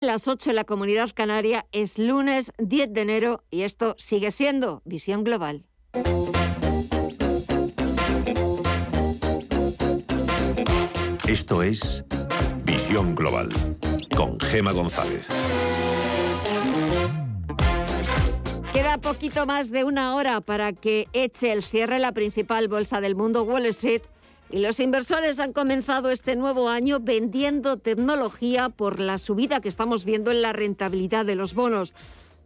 las 8 en la comunidad canaria es lunes 10 de enero y esto sigue siendo Visión Global. Esto es Visión Global con Gema González. Queda poquito más de una hora para que eche el cierre la principal bolsa del mundo, Wall Street, y los inversores han comenzado este nuevo año vendiendo tecnología por la subida que estamos viendo en la rentabilidad de los bonos.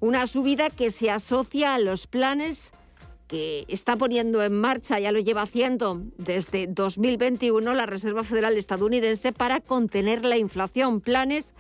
Una subida que se asocia a los planes que está poniendo en marcha, ya lo lleva haciendo desde 2021 la Reserva Federal estadounidense para contener la inflación. Planes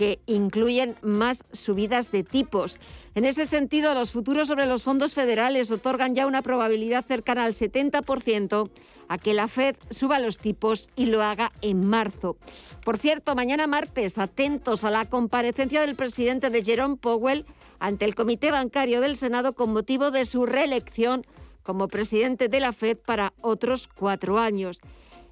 que incluyen más subidas de tipos. En ese sentido, los futuros sobre los fondos federales otorgan ya una probabilidad cercana al 70% a que la Fed suba los tipos y lo haga en marzo. Por cierto, mañana martes, atentos a la comparecencia del presidente de Jerome Powell ante el Comité Bancario del Senado con motivo de su reelección como presidente de la Fed para otros cuatro años.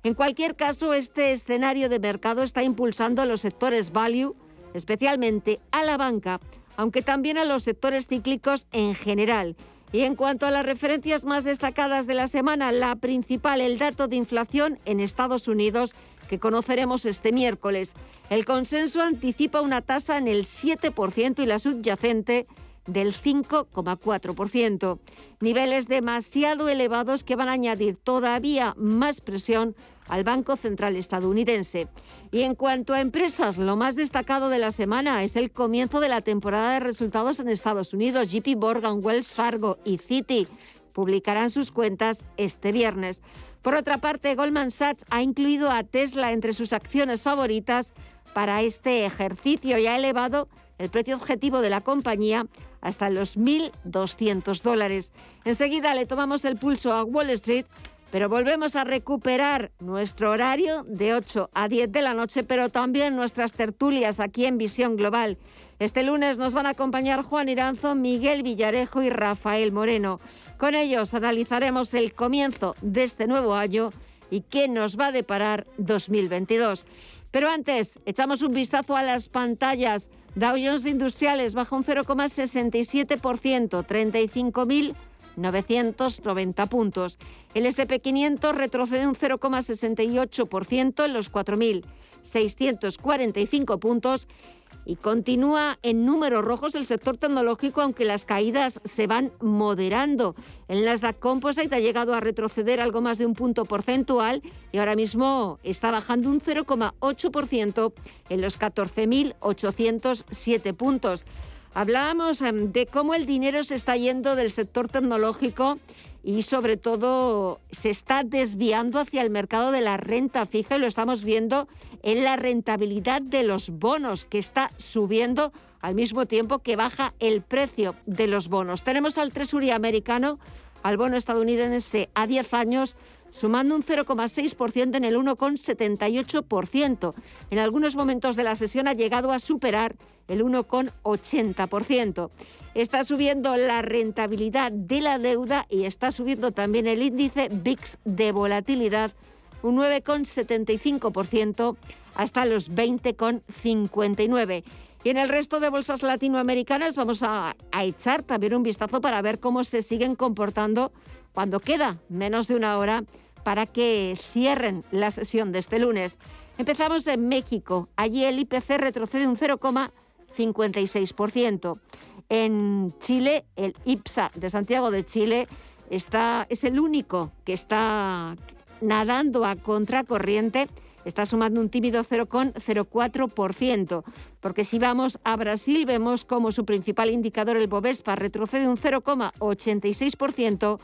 En cualquier caso, este escenario de mercado está impulsando los sectores value, especialmente a la banca, aunque también a los sectores cíclicos en general. Y en cuanto a las referencias más destacadas de la semana, la principal, el dato de inflación en Estados Unidos, que conoceremos este miércoles. El consenso anticipa una tasa en el 7% y la subyacente del 5,4%. Niveles demasiado elevados que van a añadir todavía más presión al Banco Central estadounidense. Y en cuanto a empresas, lo más destacado de la semana es el comienzo de la temporada de resultados en Estados Unidos. JP Morgan, Wells Fargo y Citi publicarán sus cuentas este viernes. Por otra parte, Goldman Sachs ha incluido a Tesla entre sus acciones favoritas para este ejercicio y ha elevado el precio objetivo de la compañía hasta los 1.200 dólares. Enseguida le tomamos el pulso a Wall Street pero volvemos a recuperar nuestro horario de 8 a 10 de la noche, pero también nuestras tertulias aquí en Visión Global. Este lunes nos van a acompañar Juan Iranzo, Miguel Villarejo y Rafael Moreno. Con ellos analizaremos el comienzo de este nuevo año y qué nos va a deparar 2022. Pero antes, echamos un vistazo a las pantallas. Dow Jones Industriales baja un 0,67%, 35.000 990 puntos. El SP500 retrocede un 0,68% en los 4.645 puntos y continúa en números rojos el sector tecnológico, aunque las caídas se van moderando. El Nasdaq Composite ha llegado a retroceder algo más de un punto porcentual y ahora mismo está bajando un 0,8% en los 14.807 puntos. Hablábamos em, de cómo el dinero se está yendo del sector tecnológico y sobre todo se está desviando hacia el mercado de la renta fija y lo estamos viendo en la rentabilidad de los bonos que está subiendo al mismo tiempo que baja el precio de los bonos. Tenemos al Tresuría americano, al bono estadounidense a 10 años sumando un 0,6% en el 1,78%. En algunos momentos de la sesión ha llegado a superar el 1,80%. Está subiendo la rentabilidad de la deuda y está subiendo también el índice VIX de volatilidad un 9,75% hasta los 20,59%. Y en el resto de bolsas latinoamericanas vamos a, echar también un vistazo para ver cómo se siguen comportando cuando queda menos de una hora para que cierren la sesión de este lunes. Empezamos en México. Allí el IPC retrocede un 0,56%. En Chile, el IPSA de Santiago de Chile está, es el único que está nadando a contracorriente está sumando un tímido 0,04%, porque si vamos a Brasil vemos como su principal indicador, el Bovespa, retrocede un 0,86%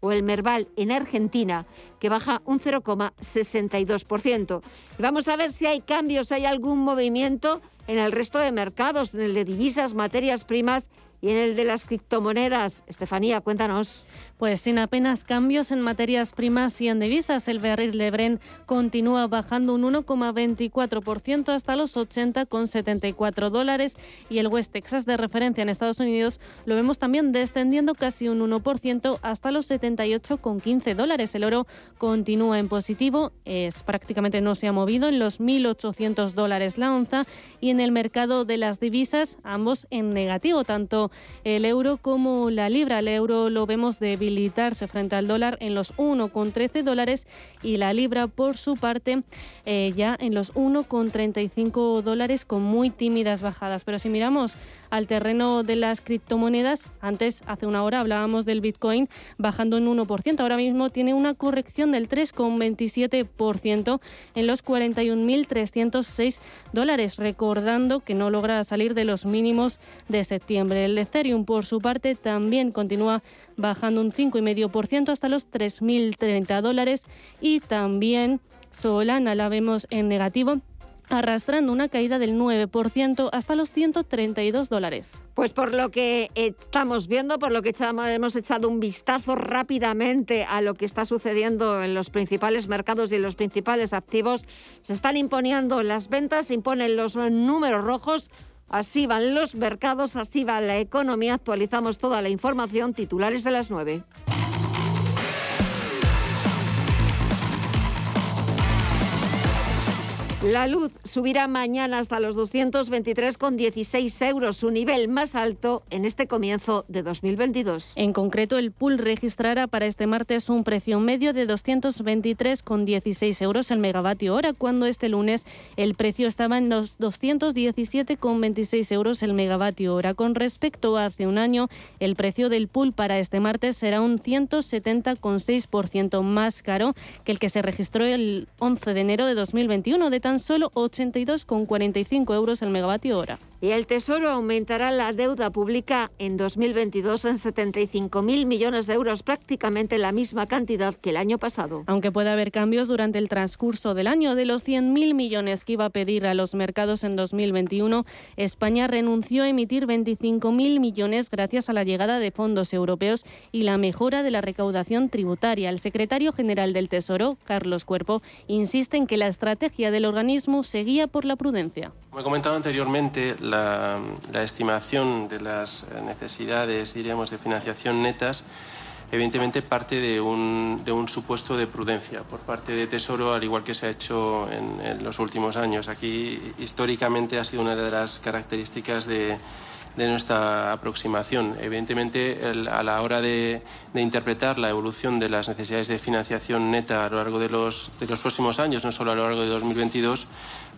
o el Merval en Argentina, que baja un 0,62%. vamos a ver si hay cambios, hay algún movimiento en el resto de mercados, en el de divisas, materias primas Y en el de las criptomonedas, Estefanía, cuéntanos. Pues sin apenas cambios en materias primas y en divisas, el barril de Bren continúa bajando un 1,24% hasta los 80,74 dólares y el West Texas de referencia en Estados Unidos lo vemos también descendiendo casi un 1% hasta los 78,15 dólares. El oro continúa en positivo, es prácticamente no se ha movido en los 1.800 dólares la onza y en el mercado de las divisas ambos en negativo, tanto el euro como la libra. El euro lo vemos debilitarse frente al dólar en los 1,13 dólares y la libra, por su parte, eh, ya en los 1,35 dólares con muy tímidas bajadas. Pero si miramos al terreno de las criptomonedas, antes, hace una hora, hablábamos del Bitcoin bajando un 1%. Ahora mismo tiene una corrección del 3,27% en los 41.306 dólares, recordando que no logra salir de los mínimos de septiembre. Ethereum, por su parte, también continúa bajando un 5,5% hasta los 3.030 dólares y también Solana la vemos en negativo arrastrando una caída del 9% hasta los 132 dólares. Pues por lo que estamos viendo, por lo que hemos echado un vistazo rápidamente a lo que está sucediendo en los principales mercados y en los principales activos, se están imponiendo las ventas, se imponen los números rojos. Así van los mercados, así va la economía. Actualizamos toda la información. Titulares de las 9. La luz subirá mañana hasta los 223,16 euros, su nivel más alto en este comienzo de 2022. En concreto, el pool registrará para este martes un precio medio de 223,16 euros el megavatio hora, cuando este lunes el precio estaba en los 217,26 euros el megavatio hora. Con respecto a hace un año, el precio del pool para este martes será un 170,6% más caro que el que se registró el 11 de enero de 2021, de tan solo 82,45 euros el megavatio hora. Y el Tesoro aumentará la deuda pública en 2022 en 75.000 millones de euros, prácticamente la misma cantidad que el año pasado. Aunque puede haber cambios durante el transcurso del año, de los 100.000 millones que iba a pedir a los mercados en 2021, España renunció a emitir 25.000 millones gracias a la llegada de fondos europeos y la mejora de la recaudación tributaria. El secretario general del Tesoro, Carlos Cuerpo, insiste en que la estrategia del organismo seguía por la prudencia. Como he comentado anteriormente, la, estimación de las necesidades, diríamos, de financiación netas, evidentemente parte de un, supuesto de prudencia por parte de Tesoro, al igual que se ha hecho en, los últimos años. Aquí, históricamente, ha sido una de las características de, nuestra aproximación. Evidentemente, a la hora de, interpretar la evolución de las necesidades de financiación neta a lo largo de los, de los próximos años, no solo a lo largo de 2022,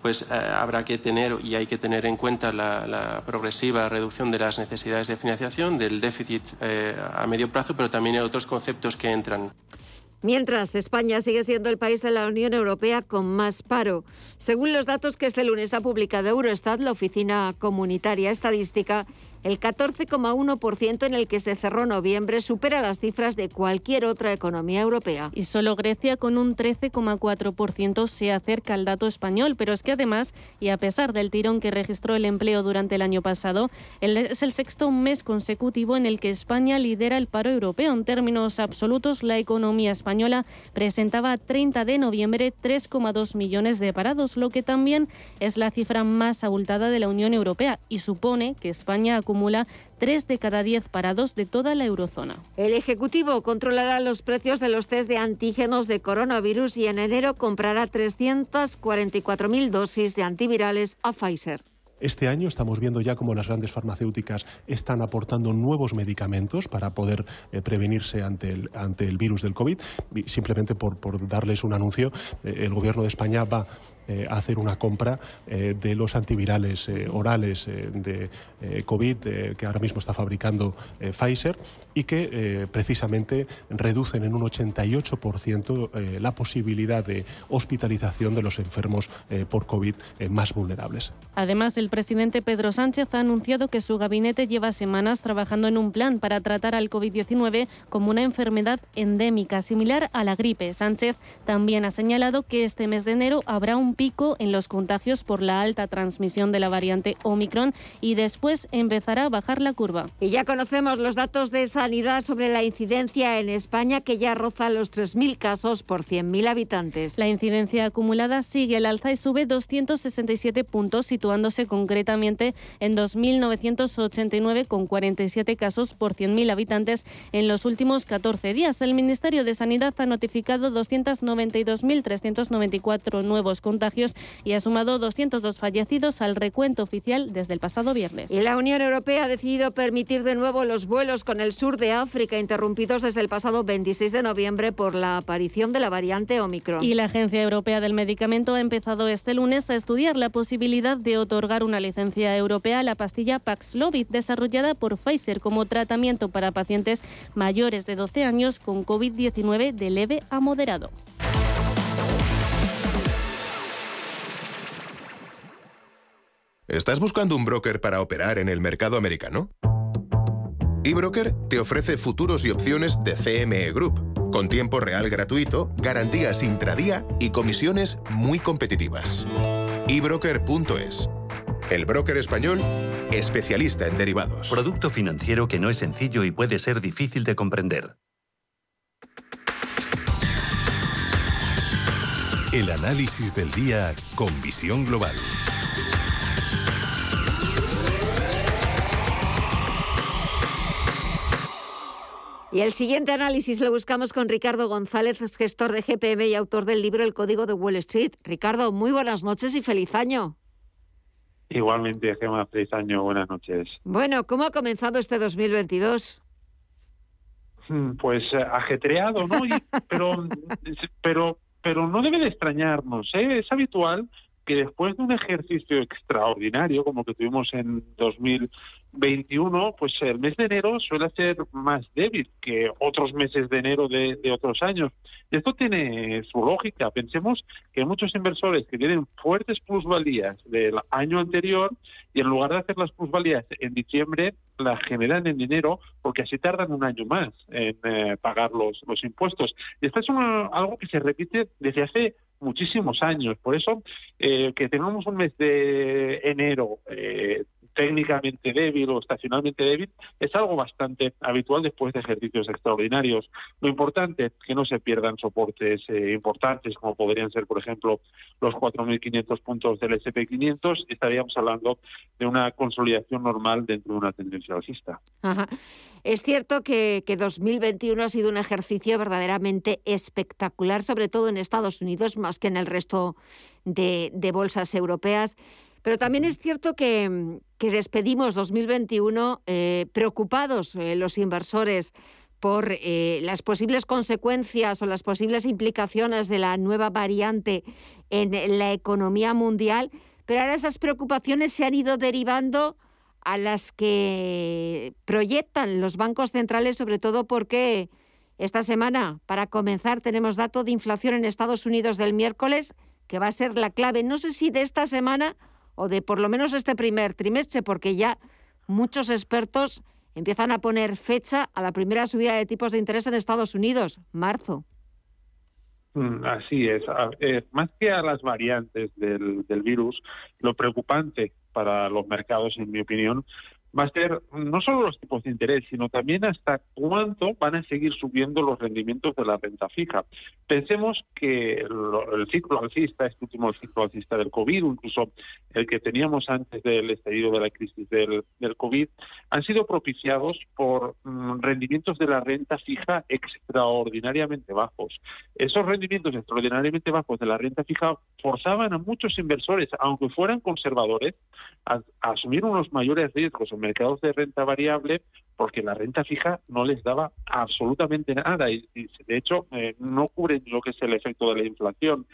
pues eh, habrá que tener y hay que tener en cuenta la, progresiva reducción de las necesidades de financiación, del déficit eh, a medio plazo, pero también hay otros conceptos que entran. Mientras, España sigue siendo el país de la Unión Europea con más paro. Según los datos que este lunes ha publicado Eurostat, la Oficina Comunitaria Estadística, el 14,1% en el que se cerró noviembre supera las cifras de cualquier otra economía europea. Y solo Grecia con un 13,4% se acerca al dato español, pero es que además, y a pesar del tirón que registró el empleo durante el año pasado, es el sexto mes consecutivo en el que España lidera el paro europeo. En términos absolutos, la economía española presentaba a 30 de noviembre 3,2 millones de parados, lo que también es la cifra más abultada de la Unión Europea y supone que España acumula acumula 3 de cada 10 parados de toda la eurozona. El Ejecutivo controlará los precios de los test de antígenos de coronavirus y en enero comprará 344.000 dosis de antivirales a Pfizer. Este año estamos viendo ya cómo las grandes farmacéuticas están aportando nuevos medicamentos para poder eh, prevenirse ante el, ante el virus del COVID. simplemente por, por darles un anuncio, eh, el Gobierno de España va eh, hacer una compra eh, de los antivirales eh, orales de COVID que ahora mismo está fabricando Pfizer y que precisamente reducen en un 88% la posibilidad de hospitalización de los enfermos por COVID más vulnerables. Además, el presidente Pedro Sánchez ha anunciado que su gabinete lleva semanas trabajando en un plan para tratar al COVID-19 como una enfermedad endémica, similar a la gripe. Sánchez también ha señalado que este mes de enero habrá un pico en los contagios por la alta transmisión de la variante Omicron y después empezará a bajar la curva. Y ya conocemos los datos de sanidad sobre la incidencia en España, que ya roza los 3.000 casos por 100.000 habitantes. La incidencia acumulada sigue al alza y sube 267 puntos, situándose concretamente en 2.989 con 47 casos por 100.000 habitantes en los últimos 14 días. El Ministerio de Sanidad ha notificado 292.394 nuevos contagios y ha sumado 202 fallecidos al recuento oficial desde el pasado viernes. Y la Unión Europea ha decidido permitir de nuevo los vuelos con el sur de África, interrumpidos desde el pasado 26 de noviembre por la aparición de la variante Omicron. Y la Agencia Europea del Medicamento ha empezado este lunes a estudiar la posibilidad de otorgar una licencia europea a la pastilla Paxlovid, desarrollada por Pfizer como tratamiento para pacientes mayores de 12 años con COVID-19 de leve a moderado. ¿Estás buscando un broker para operar en el mercado americano? eBroker te ofrece futuros y opciones de CME Group, con tiempo real gratuito, garantías intradía y comisiones muy competitivas. ebroker.es. El broker español, especialista en derivados. Producto financiero que no es sencillo y puede ser difícil de comprender. El análisis del día con visión global. Y el siguiente análisis lo buscamos con Ricardo González, gestor de GPM y autor del libro El Código de Wall Street. Ricardo, muy buenas noches y feliz año. Igualmente, Gemma, feliz año, buenas noches. Bueno, ¿cómo ha comenzado este 2022? Hmm, pues eh, ajetreado, ¿no? pero, pero, pero no debe de extrañarnos, ¿eh? Es habitual que después de un ejercicio extraordinario como que tuvimos en 2021, pues el mes de enero suele ser más débil que otros meses de enero de, otros años. Esto tiene su lógica. Pensemos que muchos inversores que tienen fuertes plusvalías del año anterior y en lugar de hacer las plusvalías en diciembre, las generan en enero porque así tardan un año más en eh, pagar los, los impuestos. Y esto es algo que se repite desde hace muchísimos años. Por eso, eh, que tengamos un mes de enero eh, técnicamente débil o estacionalmente débil es algo bastante habitual después de ejercicios extraordinarios. Lo importante es que no se pierdan soportes eh, importantes, como podrían ser, por ejemplo, los 4.500 puntos del SP500. Estaríamos hablando de una consolidación normal dentro de una tendencia alcista. Es cierto que, 2021 ha sido un ejercicio verdaderamente espectacular, sobre todo en Estados Unidos, más que en el resto de, bolsas europeas. Pero también es cierto que, despedimos 2021 eh, preocupados eh, los inversores por eh, las posibles consecuencias o las posibles implicaciones de la nueva variante en la economía mundial, pero ahora esas preocupaciones se han ido derivando a las que proyectan los bancos centrales, sobre todo porque esta semana, para comenzar, tenemos dato de inflación en Estados Unidos del miércoles, que va a ser la clave, no sé si de esta semana o de por lo menos este primer trimestre, porque ya muchos expertos empiezan a poner fecha a la primera subida de tipos de interés en Estados Unidos, marzo. Mm, así es. Eh, más que a las variantes del, del virus, lo preocupante para los mercados, en mi opinión, va a ser no solo los tipos de interés, sino también hasta cuánto van a seguir subiendo los rendimientos de la renta fija. Pensemos que el, ciclo alcista, este último ciclo alcista del COVID, o incluso el que teníamos antes del estallido de la crisis del, COVID, han sido propiciados por mm, rendimientos de la renta fija extraordinariamente bajos. Esos rendimientos extraordinariamente bajos de la renta fija forzaban a muchos inversores, aunque fueran conservadores, a, asumir unos mayores riesgos mercados de renta variable porque la renta fija no les daba absolutamente nada y, de hecho eh, no cubren lo que es el efecto de la inflación.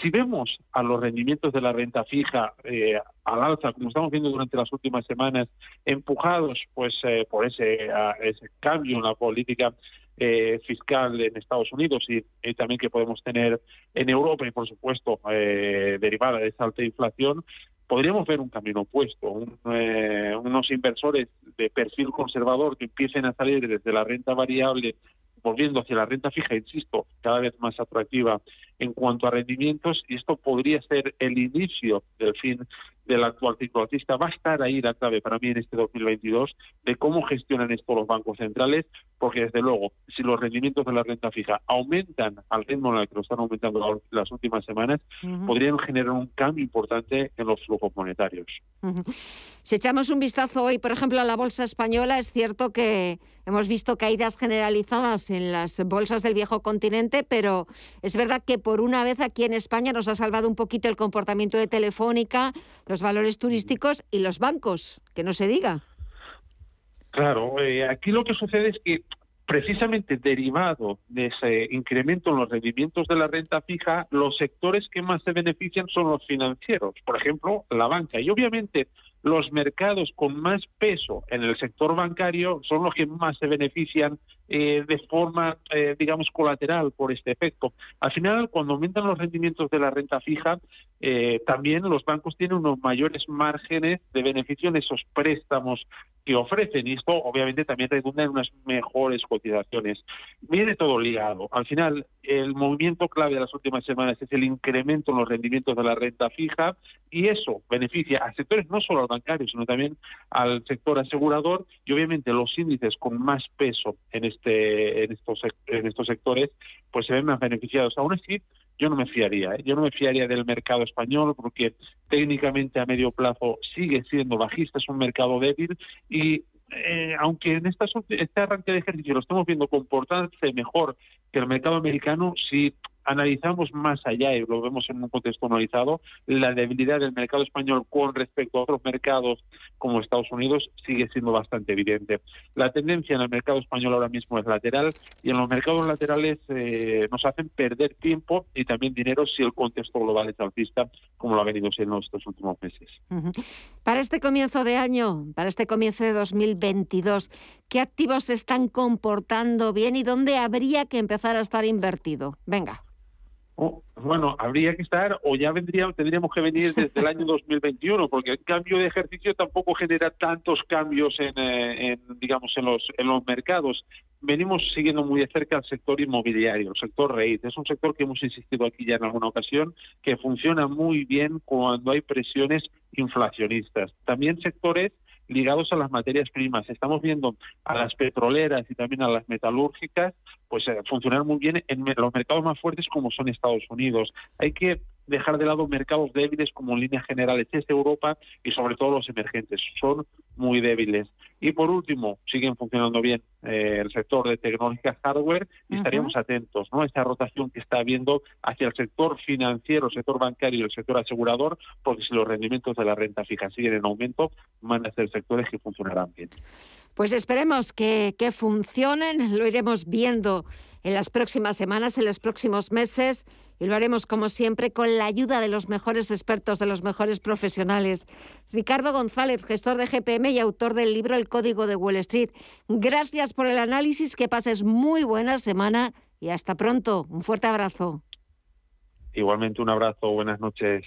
Si vemos a los rendimientos de la renta fija eh, al alza, como estamos viendo durante las últimas semanas, empujados pues eh, por ese, cambio en la política fiscal en Estados Unidos y, también que podemos tener en Europa y por supuesto derivada de esa alta inflación, podríamos ver un camino opuesto, eh, unos inversores de perfil conservador que empiecen a salir desde la renta variable volviendo hacia la renta fija, insisto, cada vez más atractiva en cuanto a rendimientos, y esto podría ser el inicio del fin del actual ciclo alcista. Va a estar ahí la clave para mí en este 2022 de cómo gestionan esto los bancos centrales, porque desde luego, si los rendimientos de la renta fija aumentan al ritmo en el que lo están aumentando las últimas semanas, podrían generar un cambio importante en los flujos monetarios. Si echamos un vistazo hoy, por ejemplo, a la bolsa española, es cierto que hemos visto caídas generalizadas en las bolsas del viejo continente, pero es verdad que por una vez aquí en España nos ha salvado un poquito el comportamiento de Telefónica, los valores turísticos y los bancos, que no se diga. Claro, eh, aquí lo que sucede es que precisamente derivado de ese incremento en los rendimientos de la renta fija, los sectores que más se benefician son los financieros, por ejemplo, la banca. Y obviamente los mercados con más peso en el sector bancario son los que más se benefician eh, de forma, eh, digamos, colateral por este efecto. Al final, cuando aumentan los rendimientos de la renta fija, eh, también los bancos tienen unos mayores márgenes de beneficio en esos préstamos que ofrecen y esto obviamente también redunda en unas mejores cotizaciones. Viene todo ligado. Al final, el movimiento clave de las últimas semanas es el incremento en los rendimientos de la renta fija y eso beneficia a sectores no solo al bancario, sino también al sector asegurador y obviamente los índices con más peso en este en, estos, en estos sectores, pues se ven más beneficiados. Aún así, yo no me fiaría, ¿eh? yo no me fiaría del mercado español porque técnicamente a medio plazo sigue siendo bajista, es un mercado débil y eh, aunque en esta, este arranque de ejercicio lo estamos viendo comportarse mejor que el mercado americano, sí analizamos más allá y lo vemos en un contexto analizado, la debilidad del mercado español con respecto a otros mercados como Estados Unidos sigue siendo bastante evidente. La tendencia en el mercado español ahora mismo es lateral y en los mercados laterales eh, nos hacen perder tiempo y también dinero si el contexto global es alcista, como lo ha venido siendo estos últimos meses. Para este comienzo de año, para este comienzo de 2022, ¿qué activos se están comportando bien y dónde habría que empezar a estar invertido? Venga. Oh, bueno, habría que estar o ya vendría, tendríamos que venir desde el año 2021, porque el cambio de ejercicio tampoco genera tantos cambios en, eh, digamos, en los, en los mercados. Venimos siguiendo muy de cerca el sector inmobiliario, el sector REIT. Es un sector que hemos insistido aquí ya en alguna ocasión, que funciona muy bien cuando hay presiones inflacionistas. También sectores ligados a las materias primas. Estamos viendo a las petroleras y también a las metalúrgicas pues eh, funcionar muy bien en los mercados más fuertes como son Estados Unidos. Hay que dejar de lado mercados débiles como en líneas generales es Europa y sobre todo los emergentes. Son muy débiles. Y por último, siguen funcionando bien eh, el sector de tecnológica hardware y estaríamos atentos ¿no? a esta rotación que está habiendo hacia el sector financiero, el sector bancario y el sector asegurador, porque si los rendimientos de la renta fija siguen en aumento, van a ser sectores que funcionarán bien. Pues esperemos que, que funcionen, lo iremos viendo en las próximas semanas, en los próximos meses, y lo haremos como siempre con la ayuda de los mejores expertos, de los mejores profesionales. Ricardo González, gestor de GPM y autor del libro El Código de Wall Street. Gracias por el análisis, que pases muy buena semana y hasta pronto. Un fuerte abrazo. Igualmente un abrazo, buenas noches.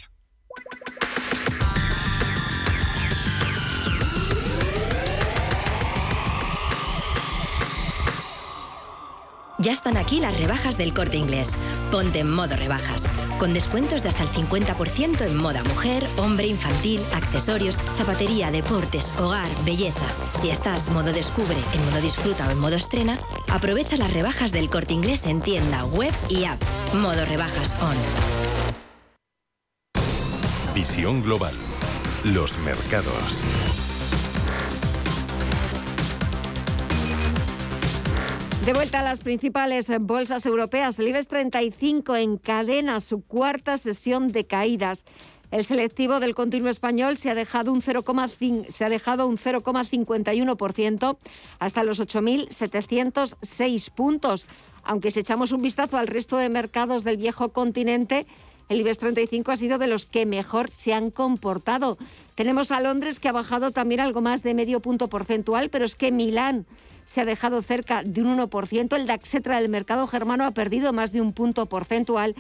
Ya están aquí las rebajas del corte inglés. Ponte en modo rebajas. Con descuentos de hasta el 50% en moda mujer, hombre, infantil, accesorios, zapatería, deportes, hogar, belleza. Si estás modo descubre, en modo disfruta o en modo estrena, aprovecha las rebajas del corte inglés en tienda, web y app. Modo rebajas on. Visión global. Los mercados. De vuelta a las principales bolsas europeas, el IBEX 35 encadena su cuarta sesión de caídas. El selectivo del continuo español se ha dejado un 0,51% hasta los 8.706 puntos. Aunque si echamos un vistazo al resto de mercados del viejo continente, el IBEX 35 ha sido de los que mejor se han comportado. Tenemos a Londres que ha bajado también algo más de medio punto porcentual, pero es que Milán se ha dejado cerca de un 1%. El DAXetra del mercado germano ha perdido más de un punto porcentual.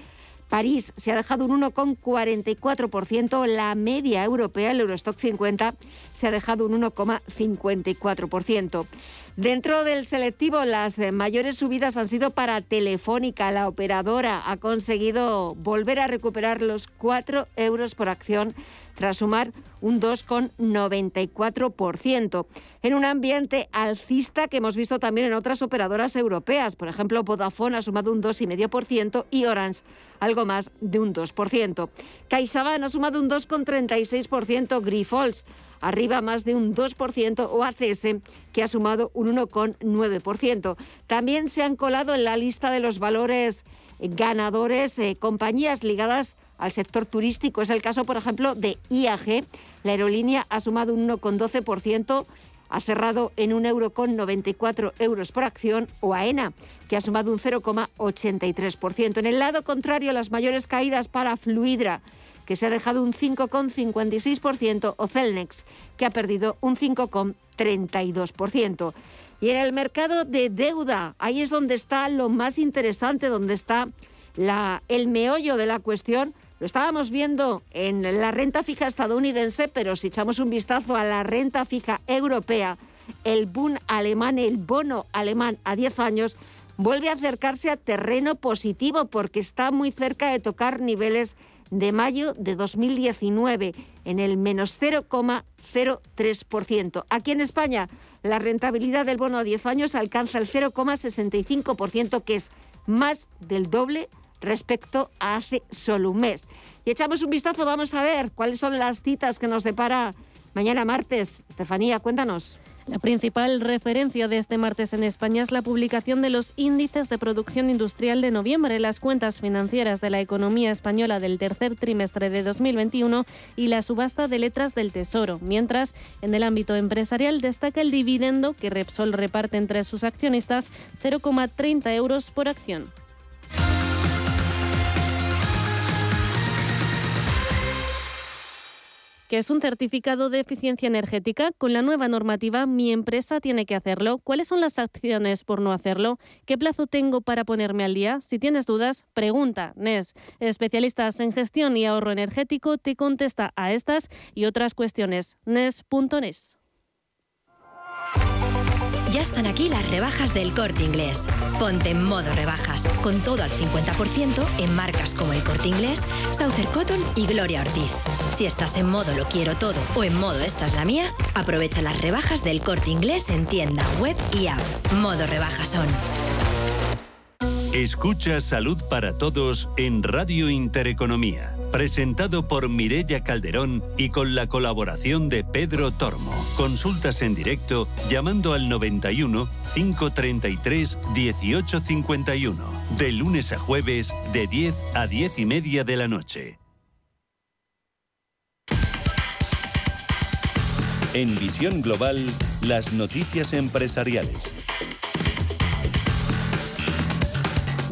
París se ha dejado un 1,44%, la media europea, el Eurostock 50, se ha dejado un 1,54%. Dentro del selectivo, las eh, mayores subidas han sido para Telefónica. La operadora ha conseguido volver a recuperar los 4 euros por acción tras sumar un 2,94%, en un ambiente alcista que hemos visto también en otras operadoras europeas. Por ejemplo, Vodafone ha sumado un 2,5% y Orange algo más de un 2%. CaixaBank ha sumado un 2,36%, Grifols arriba más de un 2%, o ACS, que ha sumado un 1,9%. También se han colado en la lista de los valores ganadores eh, compañías ligadas al sector turístico. Es el caso, por ejemplo, de IAG. La aerolínea ha sumado un 1,12%, ha cerrado en un euro con 94 euros por acción, o AENA, que ha sumado un 0,83%. En el lado contrario, las mayores caídas para Fluidra, que se ha dejado un 5,56%, o Celnex, que ha perdido un 5,32%. Y en el mercado de deuda, ahí es donde está lo más interesante, donde está el meollo de la cuestión. Lo estábamos viendo en la renta fija estadounidense, pero si echamos un vistazo a la renta fija europea, el boom alemán, el bono alemán a 10 años, vuelve a acercarse a terreno positivo porque está muy cerca de tocar niveles de mayo de 2019 en el menos 0,03%. Aquí en España la rentabilidad del bono a 10 años alcanza el 0,65%, que es más del doble respecto a hace solo un mes. Y echamos un vistazo, vamos a ver cuáles son las citas que nos depara mañana martes. Estefanía, cuéntanos. La principal referencia de este martes en España es la publicación de los índices de producción industrial de noviembre, las cuentas financieras de la economía española del tercer trimestre de 2021 y la subasta de letras del Tesoro. Mientras, en el ámbito empresarial destaca el dividendo que Repsol reparte entre sus accionistas 0,30 euros por acción. Que es un certificado de eficiencia energética. Con la nueva normativa, mi empresa tiene que hacerlo. ¿Cuáles son las acciones por no hacerlo? ¿Qué plazo tengo para ponerme al día? Si tienes dudas, pregunta. NES, especialistas en gestión y ahorro energético, te contesta a estas y otras cuestiones. NES.NES. Ya están aquí las rebajas del corte inglés. Ponte en modo rebajas, con todo al 50% en marcas como el corte inglés, Southern Cotton y Gloria Ortiz. Si estás en modo lo quiero todo o en modo esta es la mía, aprovecha las rebajas del corte inglés en tienda, web y app. Modo rebajas son. Escucha Salud para Todos en Radio Intereconomía presentado por Mirella Calderón y con la colaboración de Pedro Tormo. Consultas en directo llamando al 91 533 1851, de lunes a jueves de 10 a 10 y media de la noche. En Visión Global, las noticias empresariales.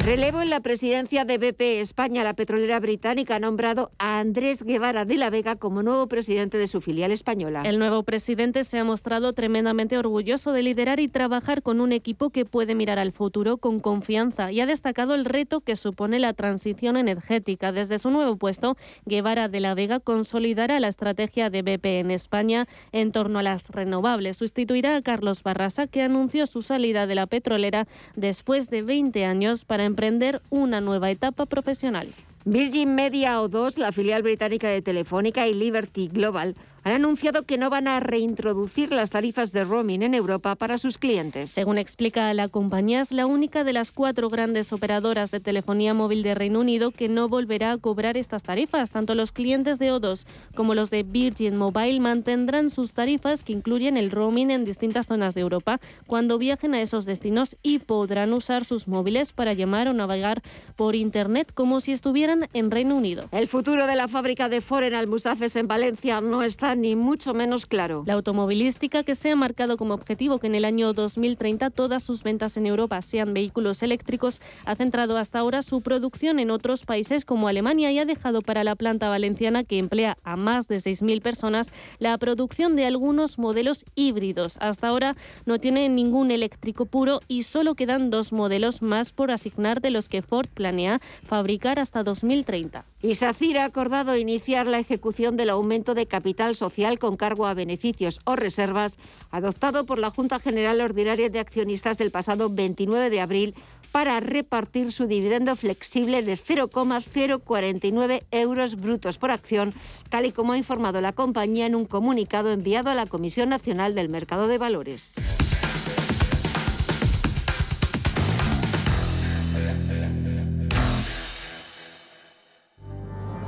Relevo en la presidencia de BP España. La petrolera británica ha nombrado a Andrés Guevara de la Vega como nuevo presidente de su filial española. El nuevo presidente se ha mostrado tremendamente orgulloso de liderar y trabajar con un equipo que puede mirar al futuro con confianza y ha destacado el reto que supone la transición energética. Desde su nuevo puesto, Guevara de la Vega consolidará la estrategia de BP en España en torno a las renovables. Sustituirá a Carlos Barrasa, que anunció su salida de la petrolera después de 20 años para emprender una nueva etapa profesional. Virgin Media O2, la filial británica de Telefónica y Liberty Global han anunciado que no van a reintroducir las tarifas de roaming en Europa para sus clientes. Según explica la compañía, es la única de las cuatro grandes operadoras de telefonía móvil de Reino Unido que no volverá a cobrar estas tarifas. Tanto los clientes de O2 como los de Virgin Mobile mantendrán sus tarifas que incluyen el roaming en distintas zonas de Europa cuando viajen a esos destinos y podrán usar sus móviles para llamar o navegar por Internet como si estuvieran en Reino Unido. El futuro de la fábrica de Foreign Almusafes en Valencia no está ni mucho menos claro. La automovilística que se ha marcado como objetivo que en el año 2030 todas sus ventas en Europa sean vehículos eléctricos ha centrado hasta ahora su producción en otros países como Alemania y ha dejado para la planta valenciana que emplea a más de 6.000 personas la producción de algunos modelos híbridos. Hasta ahora no tiene ningún eléctrico puro y solo quedan dos modelos más por asignar de los que Ford planea fabricar hasta 2030. Y ha acordado iniciar la ejecución del aumento de capital social con cargo a beneficios o reservas adoptado por la Junta General Ordinaria de Accionistas del pasado 29 de abril para repartir su dividendo flexible de 0,049 euros brutos por acción, tal y como ha informado la compañía en un comunicado enviado a la Comisión Nacional del Mercado de Valores.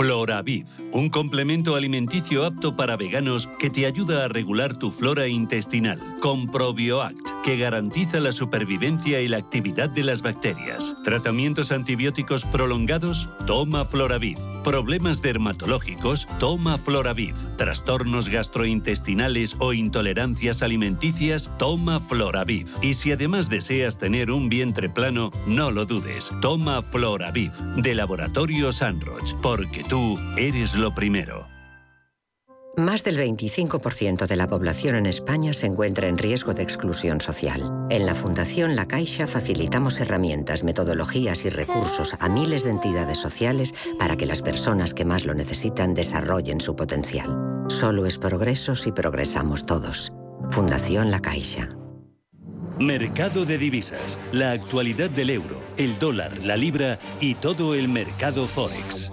Floraviv, un complemento alimenticio apto para veganos que te ayuda a regular tu flora intestinal, con ProbioAct, que garantiza la supervivencia y la actividad de las bacterias. Tratamientos antibióticos prolongados, toma Floraviv. Problemas dermatológicos, toma Floraviv. Trastornos gastrointestinales o intolerancias alimenticias, toma Floraviv. Y si además deseas tener un vientre plano, no lo dudes, toma Floraviv, de Laboratorio Sanroch, porque tú eres lo primero. Más del 25% de la población en España se encuentra en riesgo de exclusión social. En la Fundación La Caixa facilitamos herramientas, metodologías y recursos a miles de entidades sociales para que las personas que más lo necesitan desarrollen su potencial. Solo es progreso si progresamos todos. Fundación La Caixa. Mercado de divisas, la actualidad del euro, el dólar, la libra y todo el mercado forex.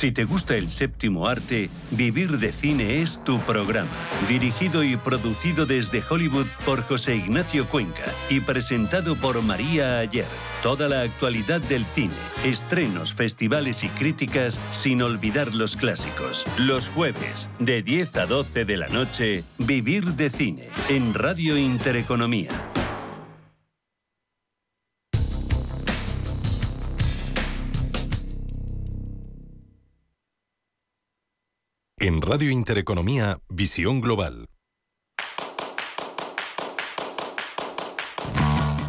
Si te gusta el séptimo arte, Vivir de Cine es tu programa. Dirigido y producido desde Hollywood por José Ignacio Cuenca y presentado por María Ayer. Toda la actualidad del cine, estrenos, festivales y críticas sin olvidar los clásicos. Los jueves, de 10 a 12 de la noche, Vivir de Cine, en Radio Intereconomía. En Radio Intereconomía, Visión Global.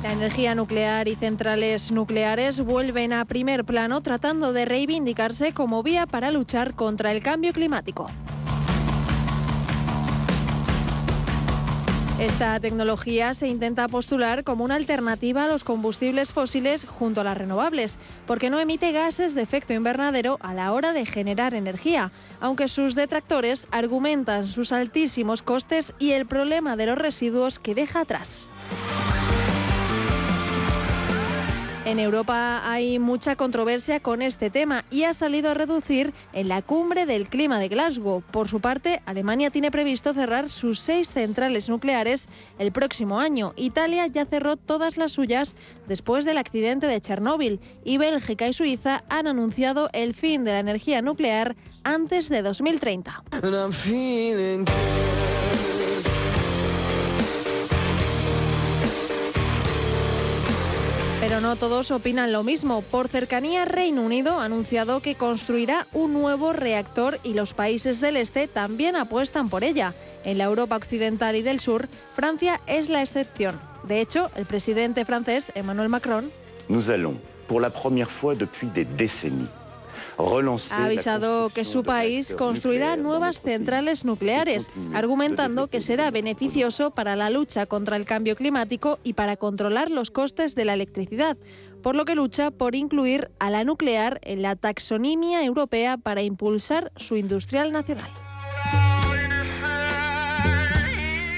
La energía nuclear y centrales nucleares vuelven a primer plano tratando de reivindicarse como vía para luchar contra el cambio climático. Esta tecnología se intenta postular como una alternativa a los combustibles fósiles junto a las renovables, porque no emite gases de efecto invernadero a la hora de generar energía, aunque sus detractores argumentan sus altísimos costes y el problema de los residuos que deja atrás. En Europa hay mucha controversia con este tema y ha salido a reducir en la cumbre del clima de Glasgow. Por su parte, Alemania tiene previsto cerrar sus seis centrales nucleares el próximo año. Italia ya cerró todas las suyas después del accidente de Chernóbil y Bélgica y Suiza han anunciado el fin de la energía nuclear antes de 2030. Pero no todos opinan lo mismo. Por cercanía, Reino Unido ha anunciado que construirá un nuevo reactor y los países del este también apuestan por ella. En la Europa occidental y del sur, Francia es la excepción. De hecho, el presidente francés, Emmanuel Macron, depuis Ha avisado que su país construirá nuevas centrales nucleares, argumentando que será beneficioso para la lucha contra el cambio climático y para controlar los costes de la electricidad, por lo que lucha por incluir a la nuclear en la taxonomía europea para impulsar su industrial nacional.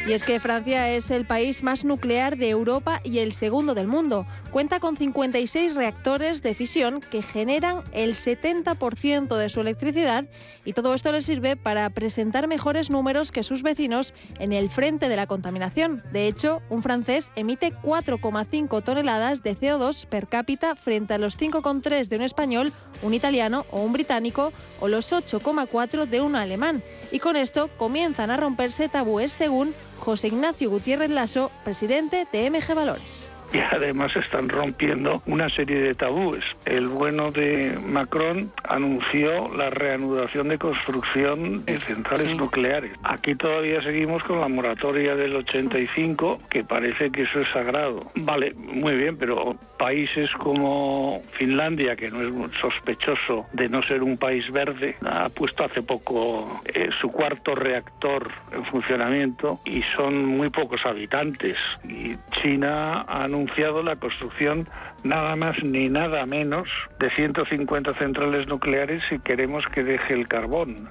Y es que Francia es el país más nuclear de Europa y el segundo del mundo. Cuenta con 56 reactores de fisión que generan el 70% de su electricidad y todo esto le sirve para presentar mejores números que sus vecinos en el frente de la contaminación. De hecho, un francés emite 4,5 toneladas de CO2 per cápita frente a los 5,3 de un español, un italiano o un británico o los 8,4 de un alemán. Y con esto comienzan a romperse tabúes según José Ignacio Gutiérrez Lasso, presidente de MG Valores y además están rompiendo una serie de tabúes. El bueno de Macron anunció la reanudación de construcción de centrales nucleares. Aquí todavía seguimos con la moratoria del 85, que parece que eso es sagrado. Vale, muy bien, pero países como Finlandia, que no es sospechoso de no ser un país verde, ha puesto hace poco eh, su cuarto reactor en funcionamiento y son muy pocos habitantes. Y China ha anunciado la construcción nada más ni nada menos de 150 centrales nucleares si queremos que deje el carbón.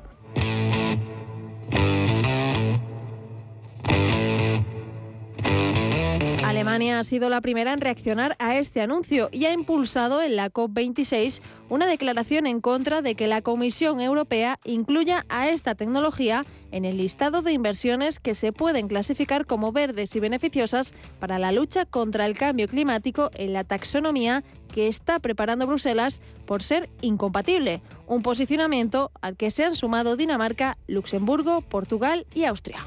Alemania ha sido la primera en reaccionar a este anuncio y ha impulsado en la COP26 una declaración en contra de que la Comisión Europea incluya a esta tecnología en el listado de inversiones que se pueden clasificar como verdes y beneficiosas para la lucha contra el cambio climático en la taxonomía que está preparando Bruselas por ser incompatible, un posicionamiento al que se han sumado Dinamarca, Luxemburgo, Portugal y Austria.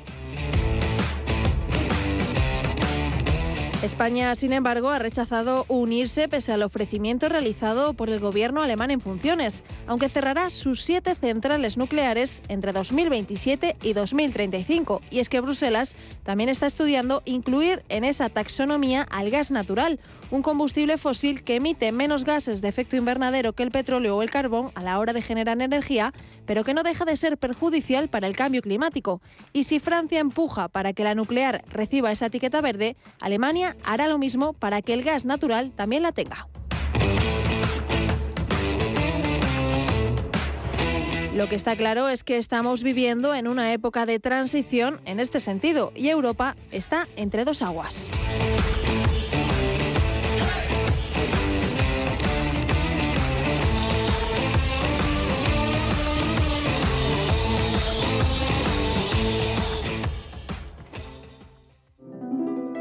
España, sin embargo, ha rechazado unirse pese al ofrecimiento realizado por el gobierno alemán en funciones, aunque cerrará sus siete centrales nucleares entre 2027 y 2035. Y es que Bruselas también está estudiando incluir en esa taxonomía al gas natural, un combustible fósil que emite menos gases de efecto invernadero que el petróleo o el carbón a la hora de generar energía, pero que no deja de ser perjudicial para el cambio climático. Y si Francia empuja para que la nuclear reciba esa etiqueta verde, Alemania hará lo mismo para que el gas natural también la tenga. Lo que está claro es que estamos viviendo en una época de transición en este sentido y Europa está entre dos aguas.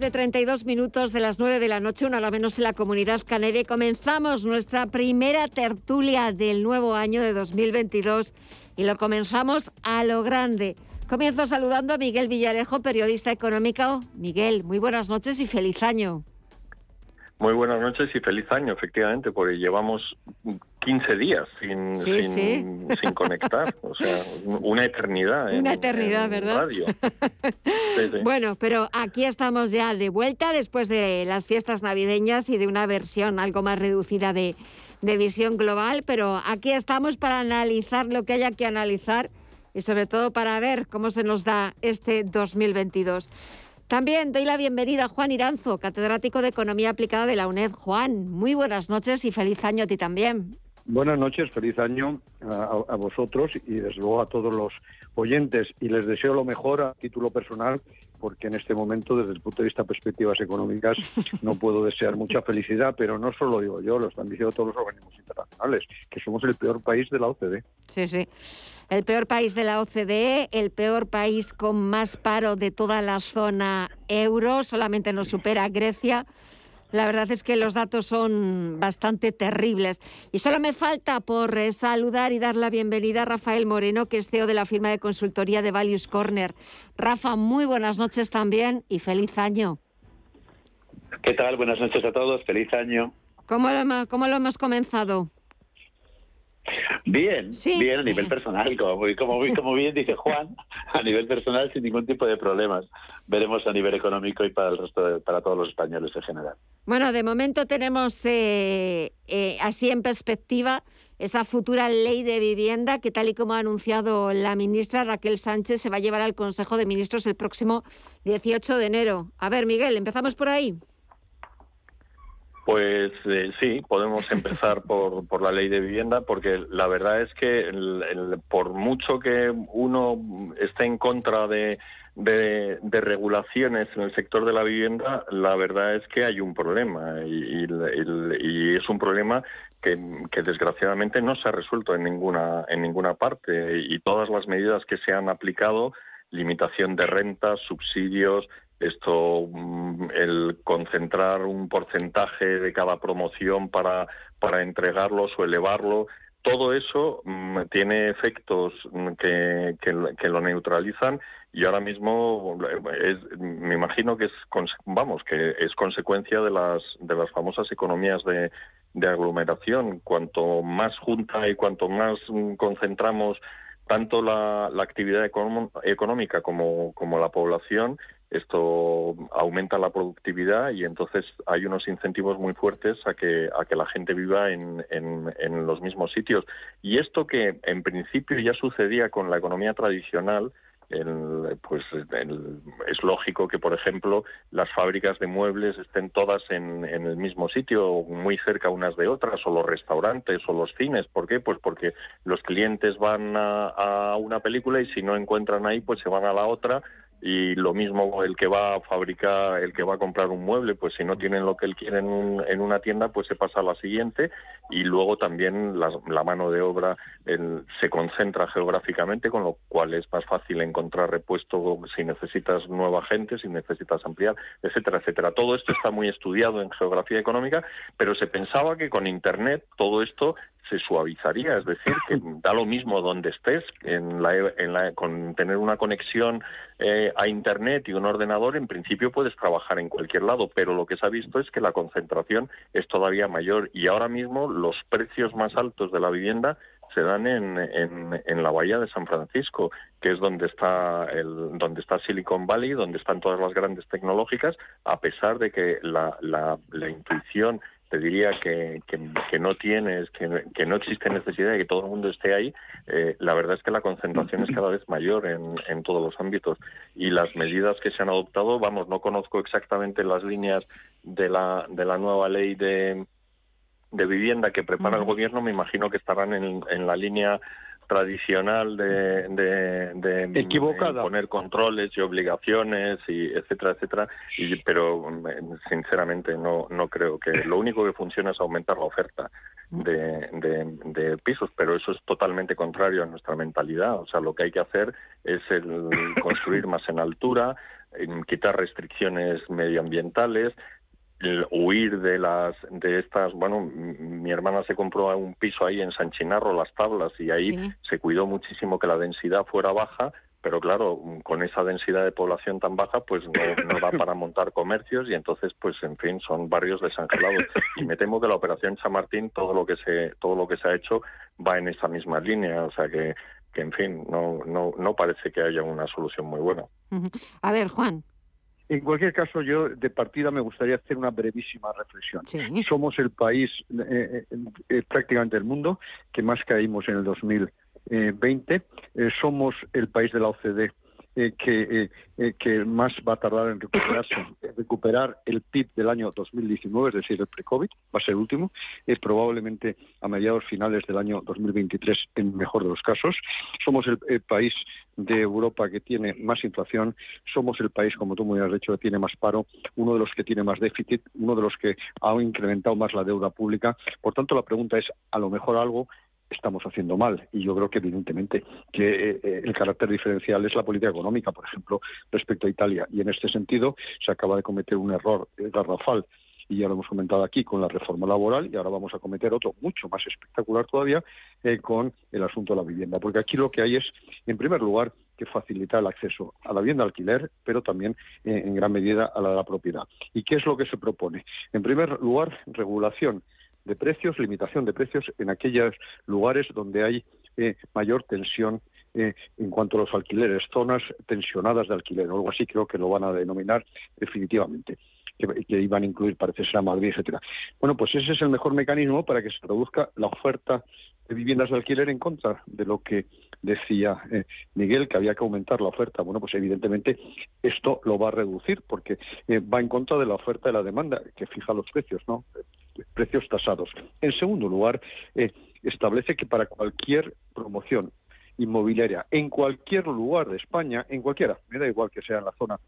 De 32 minutos de las 9 de la noche, una hora menos en la comunidad canaria. Comenzamos nuestra primera tertulia del nuevo año de 2022 y lo comenzamos a lo grande. Comienzo saludando a Miguel Villarejo, periodista económico. Miguel, muy buenas noches y feliz año. Muy buenas noches y feliz año, efectivamente, porque llevamos 15 días sin, sin, conectar, o sea, una eternidad. Una eternidad, ¿verdad? bueno, pero aquí estamos ya de vuelta después de las fiestas navideñas y de una versión algo más reducida de, de visión global, pero aquí estamos para analizar lo que haya que analizar y sobre todo para ver cómo se nos da este 2022. También doy la bienvenida a Juan Iranzo, catedrático de Economía Aplicada de la UNED. Juan, muy buenas noches y feliz año a ti también. Buenas noches, feliz año a, vosotros y desde luego a todos los oyentes y les deseo lo mejor a título personal porque en este momento desde el punto de vista de perspectivas económicas no puedo desear mucha felicidad, pero no solo digo yo, lo están diciendo todos los organismos internacionales, que somos el peor país de la OCDE. Sí, sí. el peor país de la OCDE, el peor país con más paro de toda la zona euro, solamente nos supera Grecia. La verdad es que los datos son bastante terribles. Y solo me falta por eh, saludar y dar la bienvenida a Rafael Moreno, que es CEO de la firma de consultoría de Values Corner. Rafa, muy buenas noches también y feliz año. ¿Qué tal? Buenas noches a todos, feliz año. ¿Cómo lo, cómo lo hemos comenzado? Bien, bien a nivel personal, como, como, como bien dice Juan, a nivel personal sin ningún tipo de problemas. Veremos a nivel económico y para el resto, para todos los españoles en general. Bueno, de momento tenemos eh, eh, así en perspectiva esa futura ley de vivienda que tal y como ha anunciado la ministra Raquel Sánchez se va a llevar al Consejo de Ministros el próximo 18 de enero. A ver, Miguel, empezamos por ahí. Pues eh, sí, podemos empezar por, por la ley de vivienda, porque la verdad es que por mucho que uno esté en contra de, de, regulaciones en el sector de la vivienda, la verdad es que hay un problema y, y, es un problema que, que, desgraciadamente no se ha resuelto en ninguna en ninguna parte y todas las medidas que se han aplicado limitación de rentas, subsidios, esto, mm, el concentrar un porcentaje de cada promoción para, para entregarlos o elevarlo, todo eso mm, tiene efectos mm, que, que, lo neutralizan y ahora mismo es, me imagino que es vamos que es consecuencia de las de las famosas economías de, de aglomeración. Cuanto más junta y cuanto más concentramos tanto la, la actividad económica como, como la población esto aumenta la productividad y entonces hay unos incentivos muy fuertes a que, a que la gente viva en, en, los mismos sitios. Y esto que en principio ya sucedía con la economía tradicional, pues es lógico que, por ejemplo, las fábricas de muebles estén todas en, en, el mismo sitio, muy cerca unas de otras, o los restaurantes o los cines. ¿Por qué? Pues porque los clientes van a una película y si no encuentran ahí, pues se van a la otra y lo mismo el que va a fabricar, el que va a comprar un mueble, pues si no tienen lo que él quiere en, en una tienda, pues se pasa a la siguiente y luego también la, mano de obra se concentra geográficamente, con lo cual es más fácil encontrar repuesto si necesitas nueva gente, si necesitas ampliar, etcétera, etcétera. Todo esto está muy estudiado en geografía económica, pero se pensaba que con Internet todo esto se suavizaría, es decir, que da lo mismo donde estés, en la, en la, con tener una conexión eh, a Internet y un ordenador, en principio puedes trabajar en cualquier lado, pero lo que se ha visto es que la concentración es todavía mayor y ahora mismo los precios más altos de la vivienda se dan en, en, en, la bahía de San Francisco, que es donde está el, donde está Silicon Valley, donde están todas las grandes tecnológicas, a pesar de que la, la, la intuición te diría que, que, no tienes, que, que, no existe necesidad de que todo el mundo esté ahí, eh, la verdad es que la concentración es cada vez mayor en, en todos los ámbitos. Y las medidas que se han adoptado, vamos, no conozco exactamente las líneas de la, de la nueva ley de, de vivienda que prepara el gobierno, me imagino que estarán en, en la línea tradicional de, de, poner controles y obligaciones y etcétera etcétera. Y, pero mm, sinceramente no no creo que lo único que funciona es aumentar la oferta de, de, pisos pero eso es totalmente contrario a nuestra mentalidad. O sea lo que hay que hacer es el construir más en altura quitar restricciones medioambientales huir de las de estas bueno mi hermana se compró un piso ahí en San Chinarro las tablas y ahí se cuidó muchísimo que la densidad fuera baja pero claro con esa densidad de población tan baja pues no, no da para montar comercios y entonces pues en fin son barrios desangelados. Y me temo que la operación Chamartín todo lo que se todo lo que se ha hecho va en esa misma línea o sea que que en fin no no no parece que haya una solución muy buena. A ver Juan en cualquier caso, yo de partida me gustaría hacer una brevísima reflexión. Somos el país eh, eh, eh, prácticamente del mundo que más caímos en el 2020. somos el país de la OCDE eh, que, eh, eh, que más va a tardar en recuperarse, recuperar el PIB del año 2019, es decir, el pre-COVID, va a ser el último, probablemente a mediados finales del año 2023 en mejor de los casos. Somos el, país de Europa que tiene más inflación, somos el país, como tú muy has dicho, que tiene más paro, uno de los que tiene más déficit, uno de los que ha incrementado más la deuda pública. Por tanto, la pregunta es, a lo mejor algo estamos haciendo mal. Y yo creo que evidentemente que eh, el carácter diferencial es la política económica, por ejemplo, respecto a Italia. Y en este sentido se acaba de cometer un error garrafal y ya lo hemos comentado aquí con la reforma laboral y ahora vamos a cometer otro mucho más espectacular todavía eh, con el asunto de la vivienda. Porque aquí lo que hay es, en primer lugar, que facilitar el acceso a la vivienda alquiler, pero también eh, en gran medida a la, de la propiedad. ¿Y qué es lo que se propone? En primer lugar, regulación de precios, limitación de precios en aquellos lugares donde hay eh, mayor tensión en cuanto a los alquileres, zonas tensionadas de alquiler, o algo así creo que lo van a denominar definitivamente que, iban a incluir, parece ser a Madrid, etcétera. Bueno, pues ese es el mejor mecanismo para que se produzca la oferta de viviendas de alquiler en contra de lo que decía eh, Miguel, que había que aumentar la oferta. Bueno, pues evidentemente esto lo va a reducir porque eh, va en contra de la oferta y la demanda que fija los precios, ¿no? Precios tasados. En segundo lugar, eh, establece que para cualquier promoción inmobiliaria en cualquier lugar de España, en cualquiera, me da igual que sea en la zona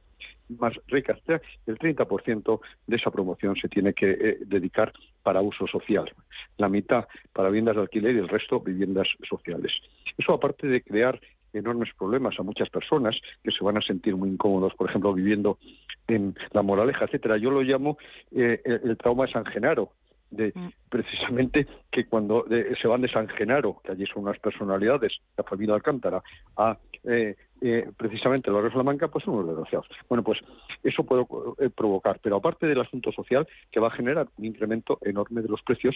más rica, el 30% de esa promoción se tiene que eh, dedicar para uso social, la mitad para viviendas de alquiler y el resto viviendas sociales. Eso aparte de crear enormes problemas a muchas personas que se van a sentir muy incómodos, por ejemplo, viviendo en La Moraleja, etcétera. Yo lo llamo eh, el trauma de San Genaro, de mm. precisamente que cuando se van de San Genaro, que allí son unas personalidades, la familia Alcántara, a eh, eh, precisamente la Salamanca, pues son unos desgraciados. Bueno, pues eso puede eh, provocar, pero aparte del asunto social, que va a generar un incremento enorme de los precios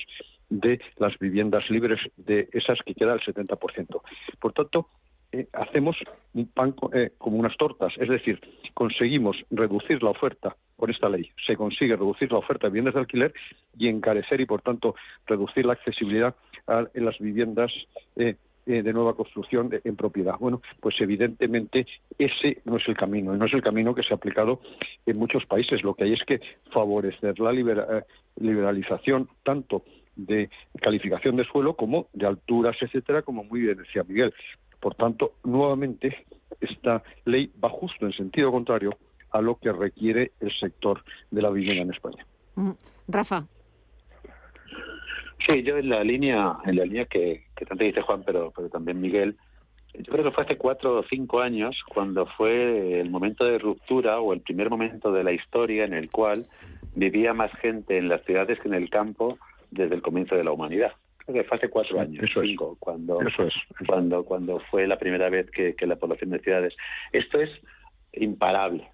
de las viviendas libres, de esas que queda el 70%. Por tanto, eh, hacemos un pan eh, como unas tortas, es decir, conseguimos reducir la oferta con esta ley, se consigue reducir la oferta de viviendas de alquiler y encarecer y, por tanto, reducir la accesibilidad a, en las viviendas eh, de nueva construcción en propiedad. Bueno, pues evidentemente ese no es el camino, no es el camino que se ha aplicado en muchos países. Lo que hay es que favorecer la liberalización tanto de calificación de suelo como de alturas, etcétera, como muy bien decía Miguel. Por tanto, nuevamente, esta ley va justo en sentido contrario a lo que requiere el sector de la vivienda en España. Mm, Rafa. Sí, yo en la línea, en la línea que, tanto dice Juan, pero, pero también Miguel, yo creo que fue hace cuatro o cinco años cuando fue el momento de ruptura o el primer momento de la historia en el cual vivía más gente en las ciudades que en el campo desde el comienzo de la humanidad que fue hace cuatro años, cinco, cuando, cuando, cuando fue la primera vez que, la población de ciudades. Esto es imparable.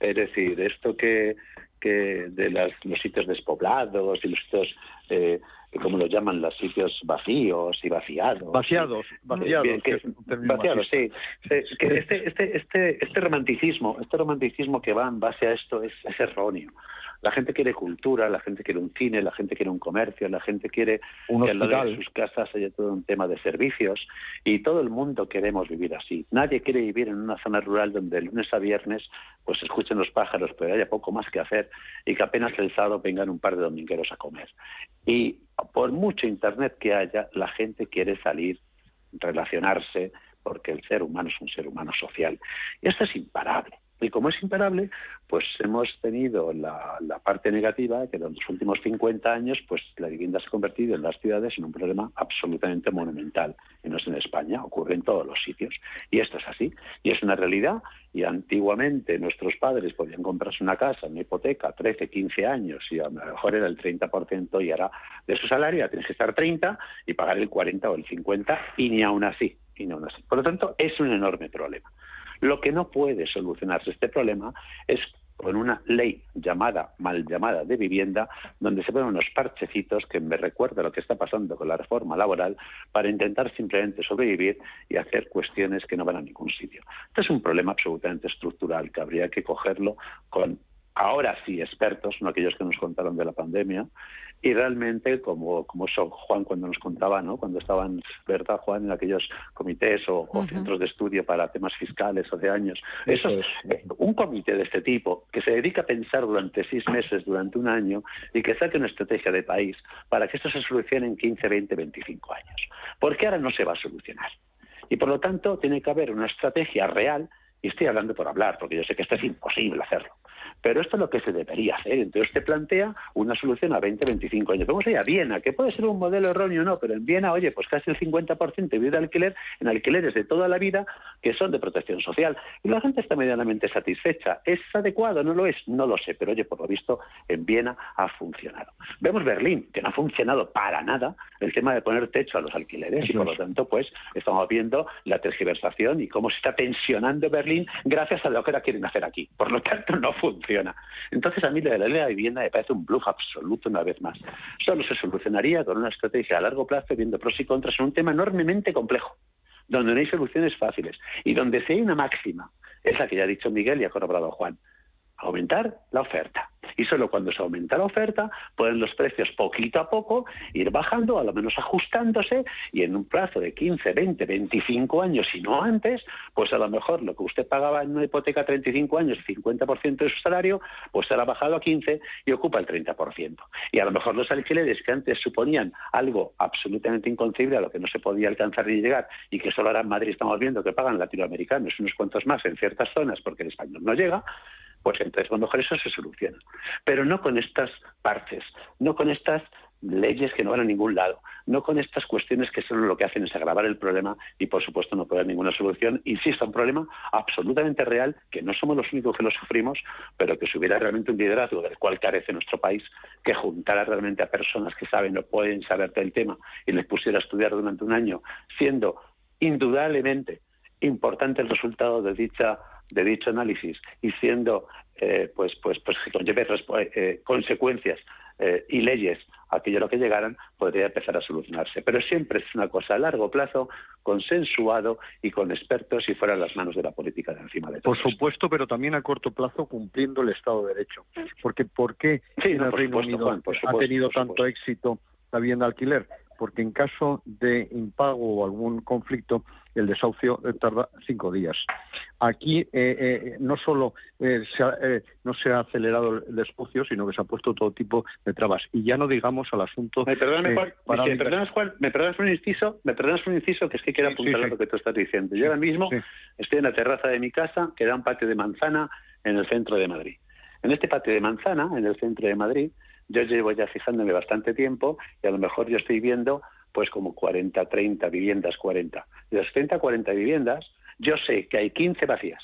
Es decir, esto que, que de las, los sitios despoblados y los sitios, eh, como lo llaman, los sitios vacíos y vaciados. Vaciados, vaciados. vaciados, sí. este, este, este, este romanticismo, este romanticismo que va en base a esto es, es erróneo. La gente quiere cultura, la gente quiere un cine, la gente quiere un comercio, la gente quiere un que al lado de sus casas haya todo un tema de servicios y todo el mundo queremos vivir así. Nadie quiere vivir en una zona rural donde de lunes a viernes pues se escuchen los pájaros, pero haya poco más que hacer y que apenas el sábado vengan un par de domingueros a comer. Y por mucho internet que haya, la gente quiere salir, relacionarse, porque el ser humano es un ser humano social. Y esto es imparable. Y como es imparable, pues hemos tenido la, parte negativa que en los últimos 50 años, pues la vivienda se ha convertido en las ciudades en un problema absolutamente monumental. Y no es en España, ocurre en todos los sitios. Y esto es así. Y es una realidad. Y antiguamente nuestros padres podían comprarse una casa, una hipoteca, 13, 15 años, y a lo mejor era el 30%, y ahora de su salario tienes que estar 30 y pagar el 40 o el 50, y ni aún así. Y ni aún así. Por lo tanto, es un enorme problema. Lo que no puede solucionarse este problema es con una ley llamada, mal llamada de vivienda, donde se ponen unos parchecitos que me recuerda lo que está pasando con la reforma laboral para intentar simplemente sobrevivir y hacer cuestiones que no van a ningún sitio. Este es un problema absolutamente estructural que habría que cogerlo con ahora sí expertos, no aquellos que nos contaron de la pandemia, y realmente como como Juan cuando nos contaba no cuando estaban verdad Juan en aquellos comités o, centros de estudio para temas fiscales o de años. Eso, es. un comité de este tipo que se dedica a pensar durante seis meses durante un año y que saque una estrategia de país para que esto se solucione en 15 20 25 años. Porque ahora no se va a solucionar. Y por lo tanto tiene que haber una estrategia real y estoy hablando por hablar porque yo sé que esto es imposible hacerlo Pero esto es lo que se debería hacer. Entonces te plantea una solución a 20, 25 años. Vamos a ir a Viena, que puede ser un modelo erróneo o no, pero en Viena, oye, pues casi el 50% vive de alquiler en alquileres de toda la vida que son de protección social. Y la gente está medianamente satisfecha. ¿Es adecuado? ¿No lo es? No lo sé. Pero oye, por lo visto, en Viena ha funcionado. Vemos Berlín, que no ha funcionado para nada el tema de poner techo a los alquileres y por lo tanto, pues estamos viendo la tergiversación y cómo se está tensionando Berlín gracias a lo que ahora quieren hacer aquí. Por lo tanto, no funciona. Entonces, a mí la ley de la vivienda me parece un bluff absoluto una vez más. Solo se solucionaría con una estrategia a largo plazo, viendo pros y contras en un tema enormemente complejo, donde no hay soluciones fáciles y donde si hay una máxima, es la que ya ha dicho Miguel y ha corroborado Juan, aumentar la oferta. Y solo cuando se aumenta la oferta, pueden los precios poquito a poco ir bajando, a lo menos ajustándose, y en un plazo de 15, 20, 25 años, si no antes, pues a lo mejor lo que usted pagaba en una hipoteca 35 años, 50% de su salario, pues se ha bajado a 15 y ocupa el 30%. Y a lo mejor los alquileres que antes suponían algo absolutamente inconcebible a lo que no se podía alcanzar ni llegar, y que solo ahora en Madrid estamos viendo que pagan latinoamericanos unos cuantos más en ciertas zonas porque el español no llega, pues entonces a lo eso se soluciona. Pero no con estas partes, no con estas leyes que no van a ningún lado, no con estas cuestiones que solo lo que hacen es agravar el problema y por supuesto no puede haber ninguna solución. Insisto, un problema absolutamente real, que no somos los únicos que lo sufrimos, pero que si hubiera realmente un liderazgo del cual carece nuestro país, que juntara realmente a personas que saben o pueden saber del tema y les pusiera a estudiar durante un año, siendo indudablemente importante el resultado de dicha de dicho análisis y siendo eh, pues pues pues que conlleve eh, consecuencias eh, y leyes aquello a lo que llegaran podría empezar a solucionarse. Pero siempre es una cosa a largo plazo consensuado y con expertos y fuera las manos de la política de encima de todo por supuesto pero también a corto plazo cumpliendo el Estado de Derecho. Porque por qué en el Reino Unido ha tenido tanto éxito la vivienda alquiler porque en caso de impago o algún conflicto, el desahucio eh, tarda cinco días. Aquí eh, eh, no solo no se ha acelerado el desahucio, sino que se ha puesto todo tipo de trabas. Y ya no digamos al asunto... Me perdonas, Juan, me perdonas, Juan, me perdonas un inciso, me perdonas un inciso que es que quiero apuntar lo que tú estás diciendo. Yo ahora mismo estoy en la terraza de mi casa, que da un patio de manzana en el centro de Madrid. En este patio de manzana, en el centro de Madrid, yo llevo ya fijándome bastante tiempo y a lo mejor yo estoy viendo pues como 40, 30 viviendas, 40. De las 30, 40 viviendas, yo sé que hay 15 vacías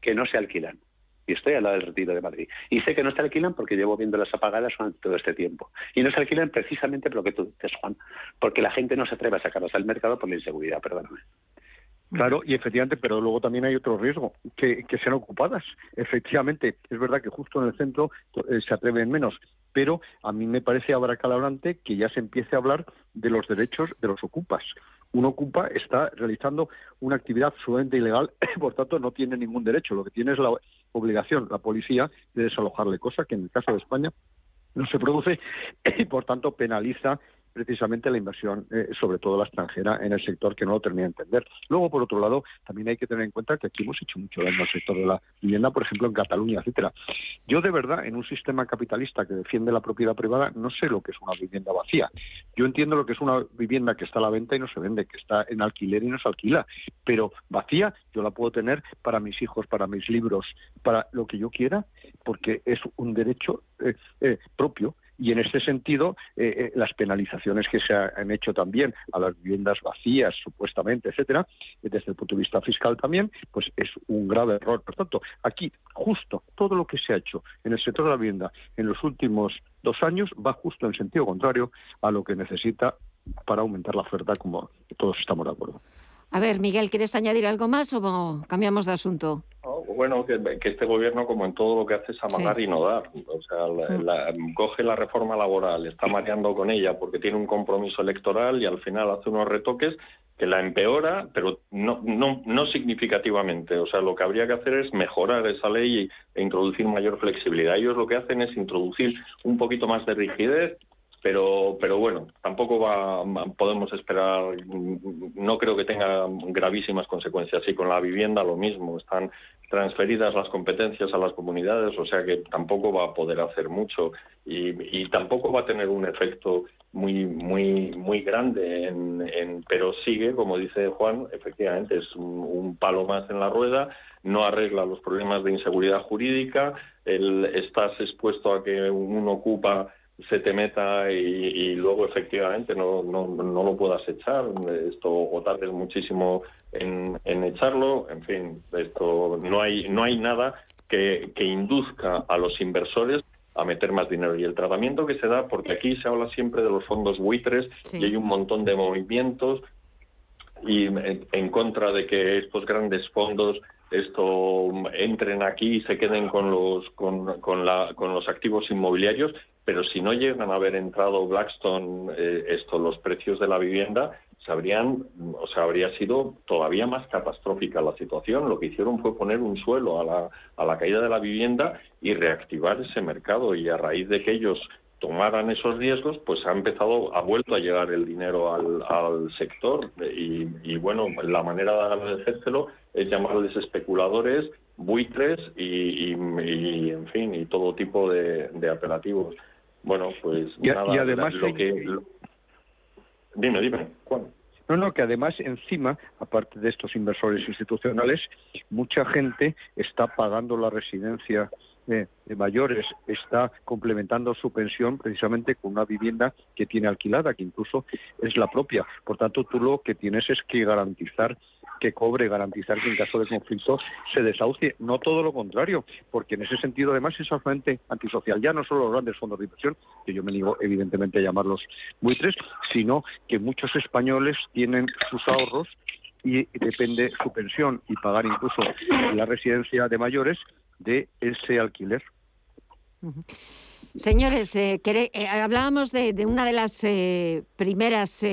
que no se alquilan. Y estoy al lado del retiro de Madrid. Y sé que no se alquilan porque llevo viéndolas apagadas durante todo este tiempo. Y no se alquilan precisamente por lo que tú dices, Juan, porque la gente no se atreve a sacarlas al mercado por la inseguridad, perdóname. Claro, y efectivamente, pero luego también hay otro riesgo, que, que sean ocupadas. Efectivamente, es verdad que justo en el centro eh, se atreven menos, pero a mí me parece abracalabrante que ya se empiece a hablar de los derechos de los ocupas. Un ocupa está realizando una actividad absolutamente ilegal, por tanto no tiene ningún derecho. Lo que tiene es la obligación, la policía, de desalojarle, cosa que en el caso de España no se produce y por tanto penaliza precisamente la inversión, eh, sobre todo la extranjera, en el sector que no lo termina de entender. Luego, por otro lado, también hay que tener en cuenta que aquí hemos hecho mucho daño al sector de la vivienda, por ejemplo, en Cataluña, etcétera. Yo, de verdad, en un sistema capitalista que defiende la propiedad privada, no sé lo que es una vivienda vacía. Yo entiendo lo que es una vivienda que está a la venta y no se vende, que está en alquiler y no se alquila. Pero vacía, yo la puedo tener para mis hijos, para mis libros, para lo que yo quiera, porque es un derecho eh, eh, propio y en este sentido, eh, eh, las penalizaciones que se han hecho también a las viviendas vacías, supuestamente, etcétera, desde el punto de vista fiscal también, pues es un grave error. Por tanto, aquí, justo todo lo que se ha hecho en el sector de la vivienda en los últimos dos años va justo en sentido contrario a lo que necesita para aumentar la oferta, como todos estamos de acuerdo. A ver, Miguel, ¿quieres añadir algo más o cambiamos de asunto? bueno, que, este gobierno, como en todo lo que hace, es amagar y no dar. O sea, mm. coge la reforma laboral, está mareando con ella porque tiene un compromiso electoral y al final hace unos retoques que la empeora, pero no, no, no significativamente. O sea, lo que habría que hacer es mejorar esa ley e introducir mayor flexibilidad. Ellos lo que hacen es introducir un poquito más de rigidez pero pero bueno tampoco va podemos esperar no creo que tenga gravísimas consecuencias. Y con la vivienda lo mismo están transferidas las competencias a las comunidades o sea que tampoco va a poder hacer mucho y, tampoco va a tener un efecto muy muy muy grande en, pero sigue como dice Juan efectivamente es un, palo más en la rueda no arregla los problemas de inseguridad jurídica el, estás expuesto a que uno ocupa se te meta y, luego efectivamente no, no, no, lo puedas echar. Esto o tardes muchísimo en, en, echarlo. En fin esto no hay no hay nada que, que induzca a los inversores a meter más dinero. Y el tratamiento que se da porque aquí se habla siempre de los fondos buitres y hay un montón de movimientos y en contra de que estos grandes fondos esto entren aquí y se queden con los con, con, la, con los activos inmobiliarios pero si no llegan a haber entrado Blackstone eh, esto los precios de la vivienda habrían, o sea, habría sido todavía más catastrófica la situación. Lo que hicieron fue poner un suelo a la, a la caída de la vivienda y reactivar ese mercado. Y a raíz de que ellos tomaran esos riesgos, pues ha empezado, ha vuelto a llegar el dinero al, al sector. Y, y, bueno, la manera de agradecérselo es llamarles especuladores, buitres y, y, en fin, y todo tipo de, de apelativos. Bueno, pues y, nada, y además lo que... Dime, dime, Juan. No, no, que además encima, aparte de estos inversores institucionales, mucha gente está pagando la residencia de, mayores, está complementando su pensión precisamente con una vivienda que tiene alquilada, que incluso es la propia. Por tanto, tú lo que tienes es que garantizar que cobre, garantizar que en caso de conflicto se desahucie. No todo lo contrario, porque en ese sentido además es absolutamente antisocial. Ya no solo los grandes fondos de inversión, que yo me niego evidentemente a llamarlos buitres, sino que muchos españoles tienen sus ahorros y depende su pensión y pagar incluso la residencia de mayores de ese alquiler. Señores, eh, eh, hablábamos de, una de las eh, primeras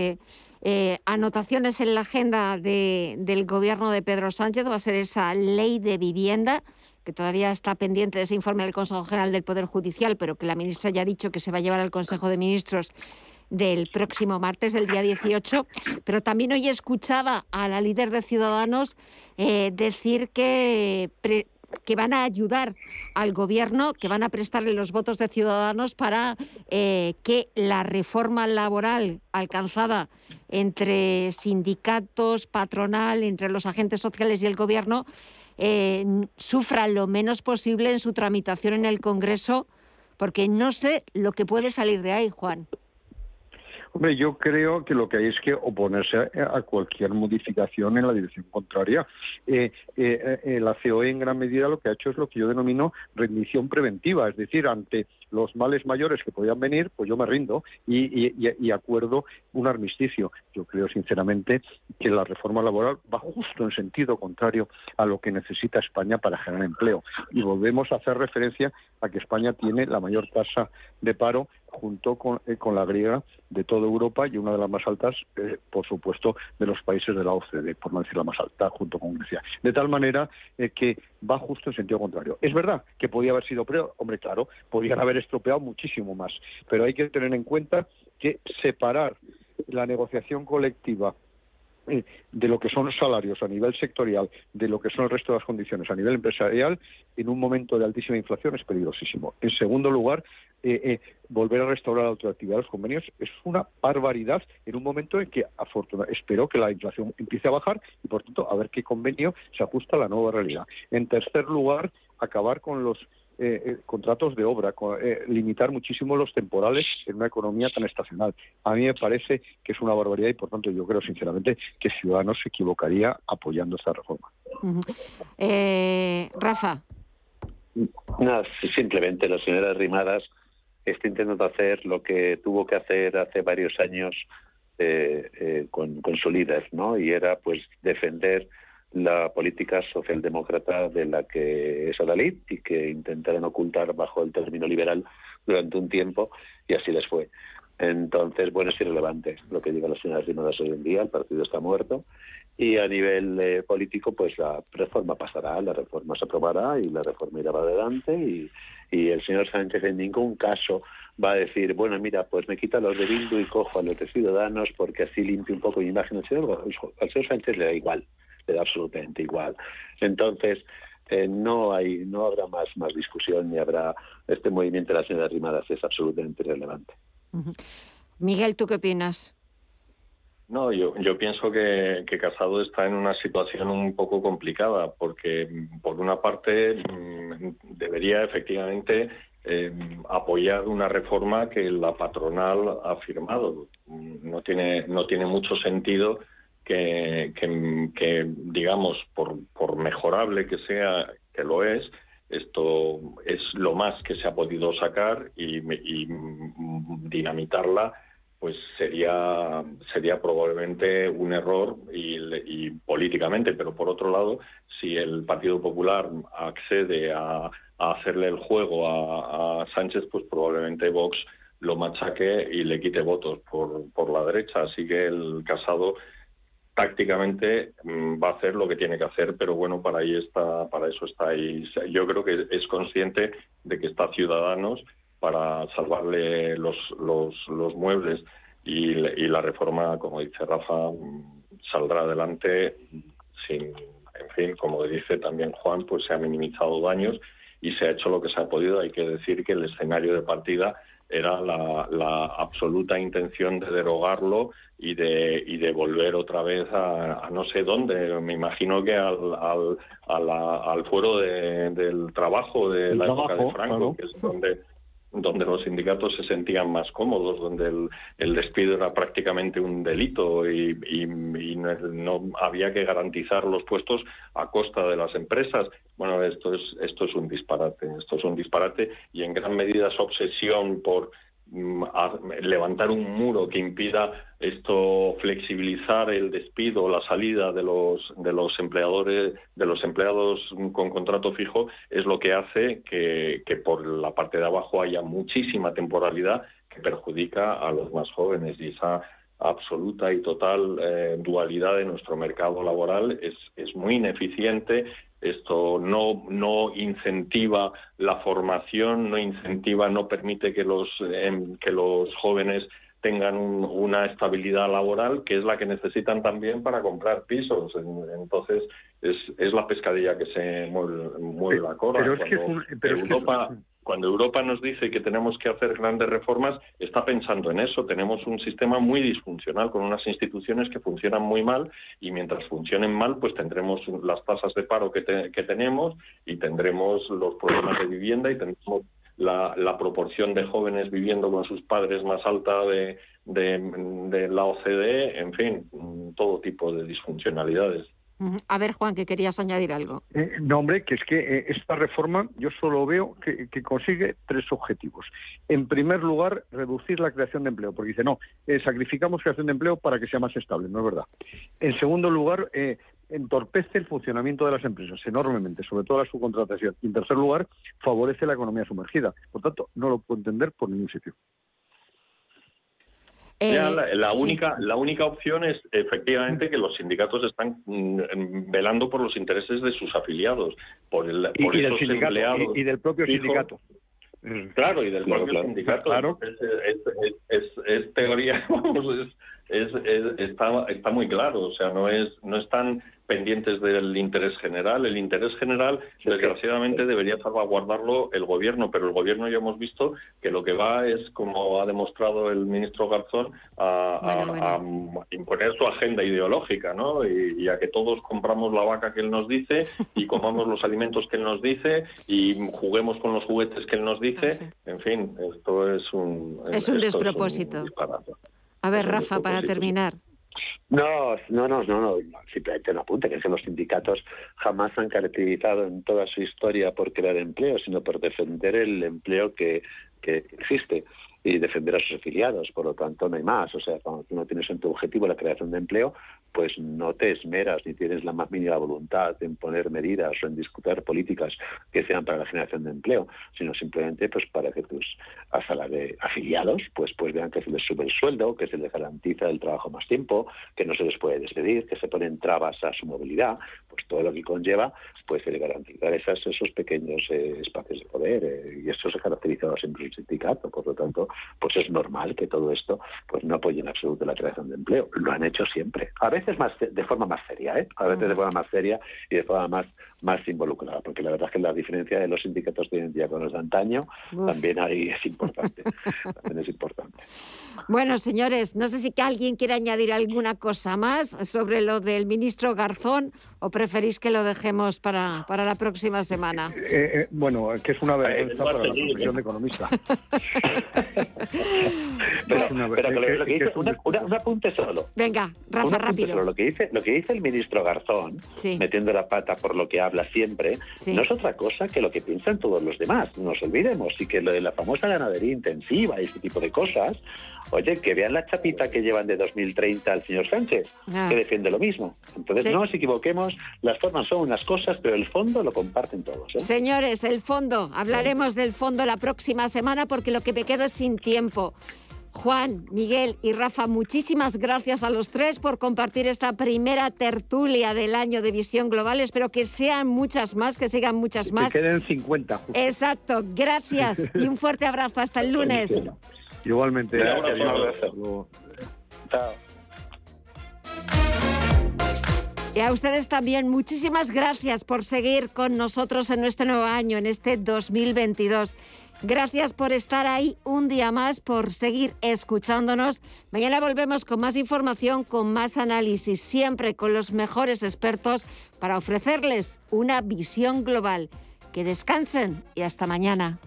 anotaciones en la agenda del gobierno de Pedro Sánchez, va a ser esa ley de vivienda que todavía está pendiente de ese informe del Consejo General del Poder Judicial, pero que la ministra ya ha dicho que se va a llevar al Consejo de Ministros del próximo martes, del día 18. Pero también hoy escuchaba a la líder de Ciudadanos decir que que van a ayudar al gobierno, que van a prestarle los votos de ciudadanos para eh, que la reforma laboral alcanzada entre sindicatos, patronal, entre los agentes sociales y el gobierno, eh, sufra lo menos posible en su tramitación en el Congreso, porque no sé lo que puede salir de ahí, Juan. Hombre, yo creo que lo que hay es que oponerse a, cualquier modificación en la dirección contraria. Eh, eh, eh, la COE en gran medida lo que ha hecho es lo que yo denomino rendición preventiva, es decir, ante los males mayores que podían venir, pues yo me rindo y, acuerdo un armisticio. Yo creo sinceramente que la reforma laboral va justo en sentido contrario a lo que necesita España para generar empleo. Y volvemos a hacer referencia a que España tiene la mayor tasa de paro junto con, eh, la griega de toda Europa y una de las más altas, eh, por supuesto, de los países de la OCDE, por no decir la más alta, junto con Grecia. De tal manera eh, que va justo en sentido contrario. Es verdad que podía haber sido peor, hombre, claro, podían haber estropeado muchísimo más, pero hay que tener en cuenta que separar la negociación colectiva eh, de lo que son los salarios a nivel sectorial, de lo que son el resto de las condiciones a nivel empresarial, en un momento de altísima inflación es peligrosísimo. En segundo lugar, eh, eh, volver a restaurar la autoactividad de los convenios es una barbaridad en un momento en que, afortunadamente, espero que la inflación empiece a bajar y, por tanto, a ver qué convenio se ajusta a la nueva realidad. En tercer lugar, acabar con los eh, eh, contratos de obra, eh, limitar muchísimo los temporales en una economía tan estacional. A mí me parece que es una barbaridad y, por tanto, yo creo sinceramente que Ciudadanos se equivocaría apoyando esta reforma. Rafa. Nada, simplemente la señora Rimadas está intentando hacer lo que tuvo que hacer hace varios años con, con su líder, ¿no? Y era, pues, defender la política socialdemócrata de la que es Adalid y que intentaron ocultar bajo el término liberal durante un tiempo y así les fue. Entonces, bueno, es irrelevante lo que diga la señora Rimadas hoy en día, el partido está muerto y a nivel eh, político, pues la reforma pasará, la reforma se aprobará y la reforma irá adelante y, y el señor Sánchez en ningún caso va a decir, bueno, mira, pues me quita los de Bildu y cojo a los de Ciudadanos porque así limpio un poco mi imagen. Al señor, al señor Sánchez le da igual, le da absolutamente igual. Entonces, eh, no hay no habrá más más discusión ni habrá este movimiento de la señora Rimadas es absolutamente relevante. Miguel, ¿tú qué opinas? No, yo, yo pienso que, que, Casado está en una situación un poco complicada, porque por una parte mm, debería efectivamente eh, apoyar una reforma que la patronal ha firmado. No tiene, no tiene mucho sentido que, que, digamos, por, por mejorable que sea, que lo es, esto es lo más que se ha podido sacar y, y dinamitarla pues sería sería probablemente un error y, políticamente, pero por otro lado, si el Partido Popular accede a, hacerle el juego a, Sánchez, pues probablemente Vox lo machaque y le quite votos por, por la derecha. Así que el Casado tácticamente mm, va a hacer lo que tiene que hacer, pero bueno, para ahí está, para eso está ahí. Yo creo que es consciente de que está Ciudadanos para salvarle los, los, los muebles y, y, la reforma, como dice Rafa, saldrá adelante sin, en fin, como dice también Juan, pues se ha minimizado daños y se ha hecho lo que se ha podido. Hay que decir que el escenario de partida era la, la absoluta intención de derogarlo y de, y de volver otra vez a, no sé dónde. Me imagino que al, al, al fuero de, del trabajo de la época de Franco, que es donde donde los sindicatos se sentían más cómodos, donde el, el despido era prácticamente un delito y, y, no, había que garantizar los puestos a costa de las empresas. Bueno, esto es, esto es un disparate, esto es un disparate y en gran medida es obsesión por levantar un muro que impida esto flexibilizar el despido la salida de los de los empleadores de los empleados con contrato fijo es lo que hace que, que por la parte de abajo haya muchísima temporalidad que perjudica a los más jóvenes. Y esa absoluta y total eh, dualidad de nuestro mercado laboral es, es muy ineficiente esto no, no incentiva la formación, no incentiva, no permite que los, em, que los jóvenes tengan una estabilidad laboral que es la que necesitan también para comprar pisos. Entonces, es, es la pescadilla que se mueve, la cola. Pero Europa, cuando Europa nos dice que tenemos que hacer grandes reformas, está pensando en eso. Tenemos un sistema muy disfuncional con unas instituciones que funcionan muy mal y mientras funcionen mal, pues tendremos las tasas de paro que, tenemos y tendremos los problemas de vivienda y tendremos la, proporción de jóvenes viviendo con sus padres más alta de, de la OCDE, en fin, todo tipo de disfuncionalidades. A ver, Juan, que querías añadir algo. Eh, no, hombre, que es que eh, esta reforma yo solo veo que, consigue tres objetivos. En primer lugar, reducir la creación de empleo, porque dice, no, eh, sacrificamos creación de empleo para que sea más estable, no es verdad. En segundo lugar, entorpece el funcionamiento de las empresas enormemente, sobre todo la subcontratación. Y en tercer lugar, favorece la economía sumergida. Por tanto, no lo puedo entender por ningún sitio. Eh, la, única, la única opción es efectivamente que los sindicatos están mm, velando por los intereses de sus afiliados, por, el, y, del sindicato, y, del propio sindicato. Claro, y del propio sindicato. Claro. Es, teoría, vamos, es, está, está muy claro, o sea, no es no están pendientes del interés general. El interés general, desgraciadamente, debería salvaguardarlo el gobierno, pero el gobierno ya hemos visto que lo que va es, como ha demostrado el ministro Garzón, a, imponer su agenda ideológica, ¿no? Y, a que todos compramos la vaca que él nos dice y comamos los alimentos que él nos dice y juguemos con los juguetes que él nos dice. En fin, esto es un... Es un despropósito. A ver, Rafa, para terminar. No, no, no, no, no, simplemente no apunte, que es que los sindicatos jamás han caracterizado en toda su historia por crear empleo, sino por defender el empleo que, que existe y defender a sus afiliados. Por lo tanto, no hay más. O sea, cuando tú no tienes en tu objetivo la creación de empleo, pues no te esmeras ni tienes la más mínima voluntad en poner medidas o en discutir políticas que sean para la generación de empleo, sino simplemente pues para que tus afiliados, pues, pues vean que se les sube el sueldo, que se les garantiza el trabajo más tiempo, que no se les puede despedir, que se ponen trabas a su movilidad, pues todo lo que conlleva pues el garantizar esas, esos pequeños eh, espacios de poder eh, y eso se caracteriza siempre el sindicato, por lo tanto, pues es normal que todo esto pues no apoye en absoluto la creación de empleo. Lo han hecho siempre, a veces más de forma más seria, ¿eh? a veces de forma más seria y de forma más más involucrada, porque la verdad es que la diferencia de los sindicatos de hoy en día con los de antaño también ahí es importante, también es importante. Bueno, señores, no sé si que alguien quiere añadir alguna cosa más sobre lo del ministro Garzón o preferís que lo dejemos para, para la próxima semana. Eh, eh, bueno, que es una vergüenza para la profesión de economista. pero, lo que dice, un apunte solo. Venga, Rafa, rápido. Lo que dice, lo que dice el ministro Garzón, metiendo la pata por lo que habla siempre, no es otra cosa que lo que piensan todos los demás. No nos olvidemos. Y que lo de la famosa ganadería intensiva y este tipo de cosas, oye, que vean la chapita que llevan de 2030 al señor Sánchez, ah. que defiende lo mismo. Entonces, no nos equivoquemos, las formas son unas cosas, pero el fondo lo comparten todos. ¿eh? Señores, el fondo, hablaremos del fondo la próxima semana porque lo que me quedo es sin tiempo. Juan, Miguel y Rafa, muchísimas gracias a los tres por compartir esta primera tertulia del año de Visión Global. Espero que sean muchas más, que sigan muchas más. Que queden 50. Exacto, gracias y un fuerte abrazo. Hasta el lunes. Igualmente. Chao. Y a ustedes también, muchísimas gracias por seguir con nosotros en nuestro nuevo año, en este 2022. Gracias por estar ahí un día más, por seguir escuchándonos. Mañana volvemos con más información, con más análisis, siempre con los mejores expertos para ofrecerles una visión global. Que descansen y hasta mañana.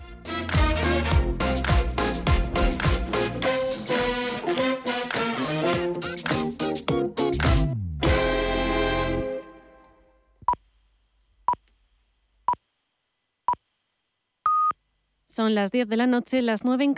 Son las 10 de la noche, las 9 en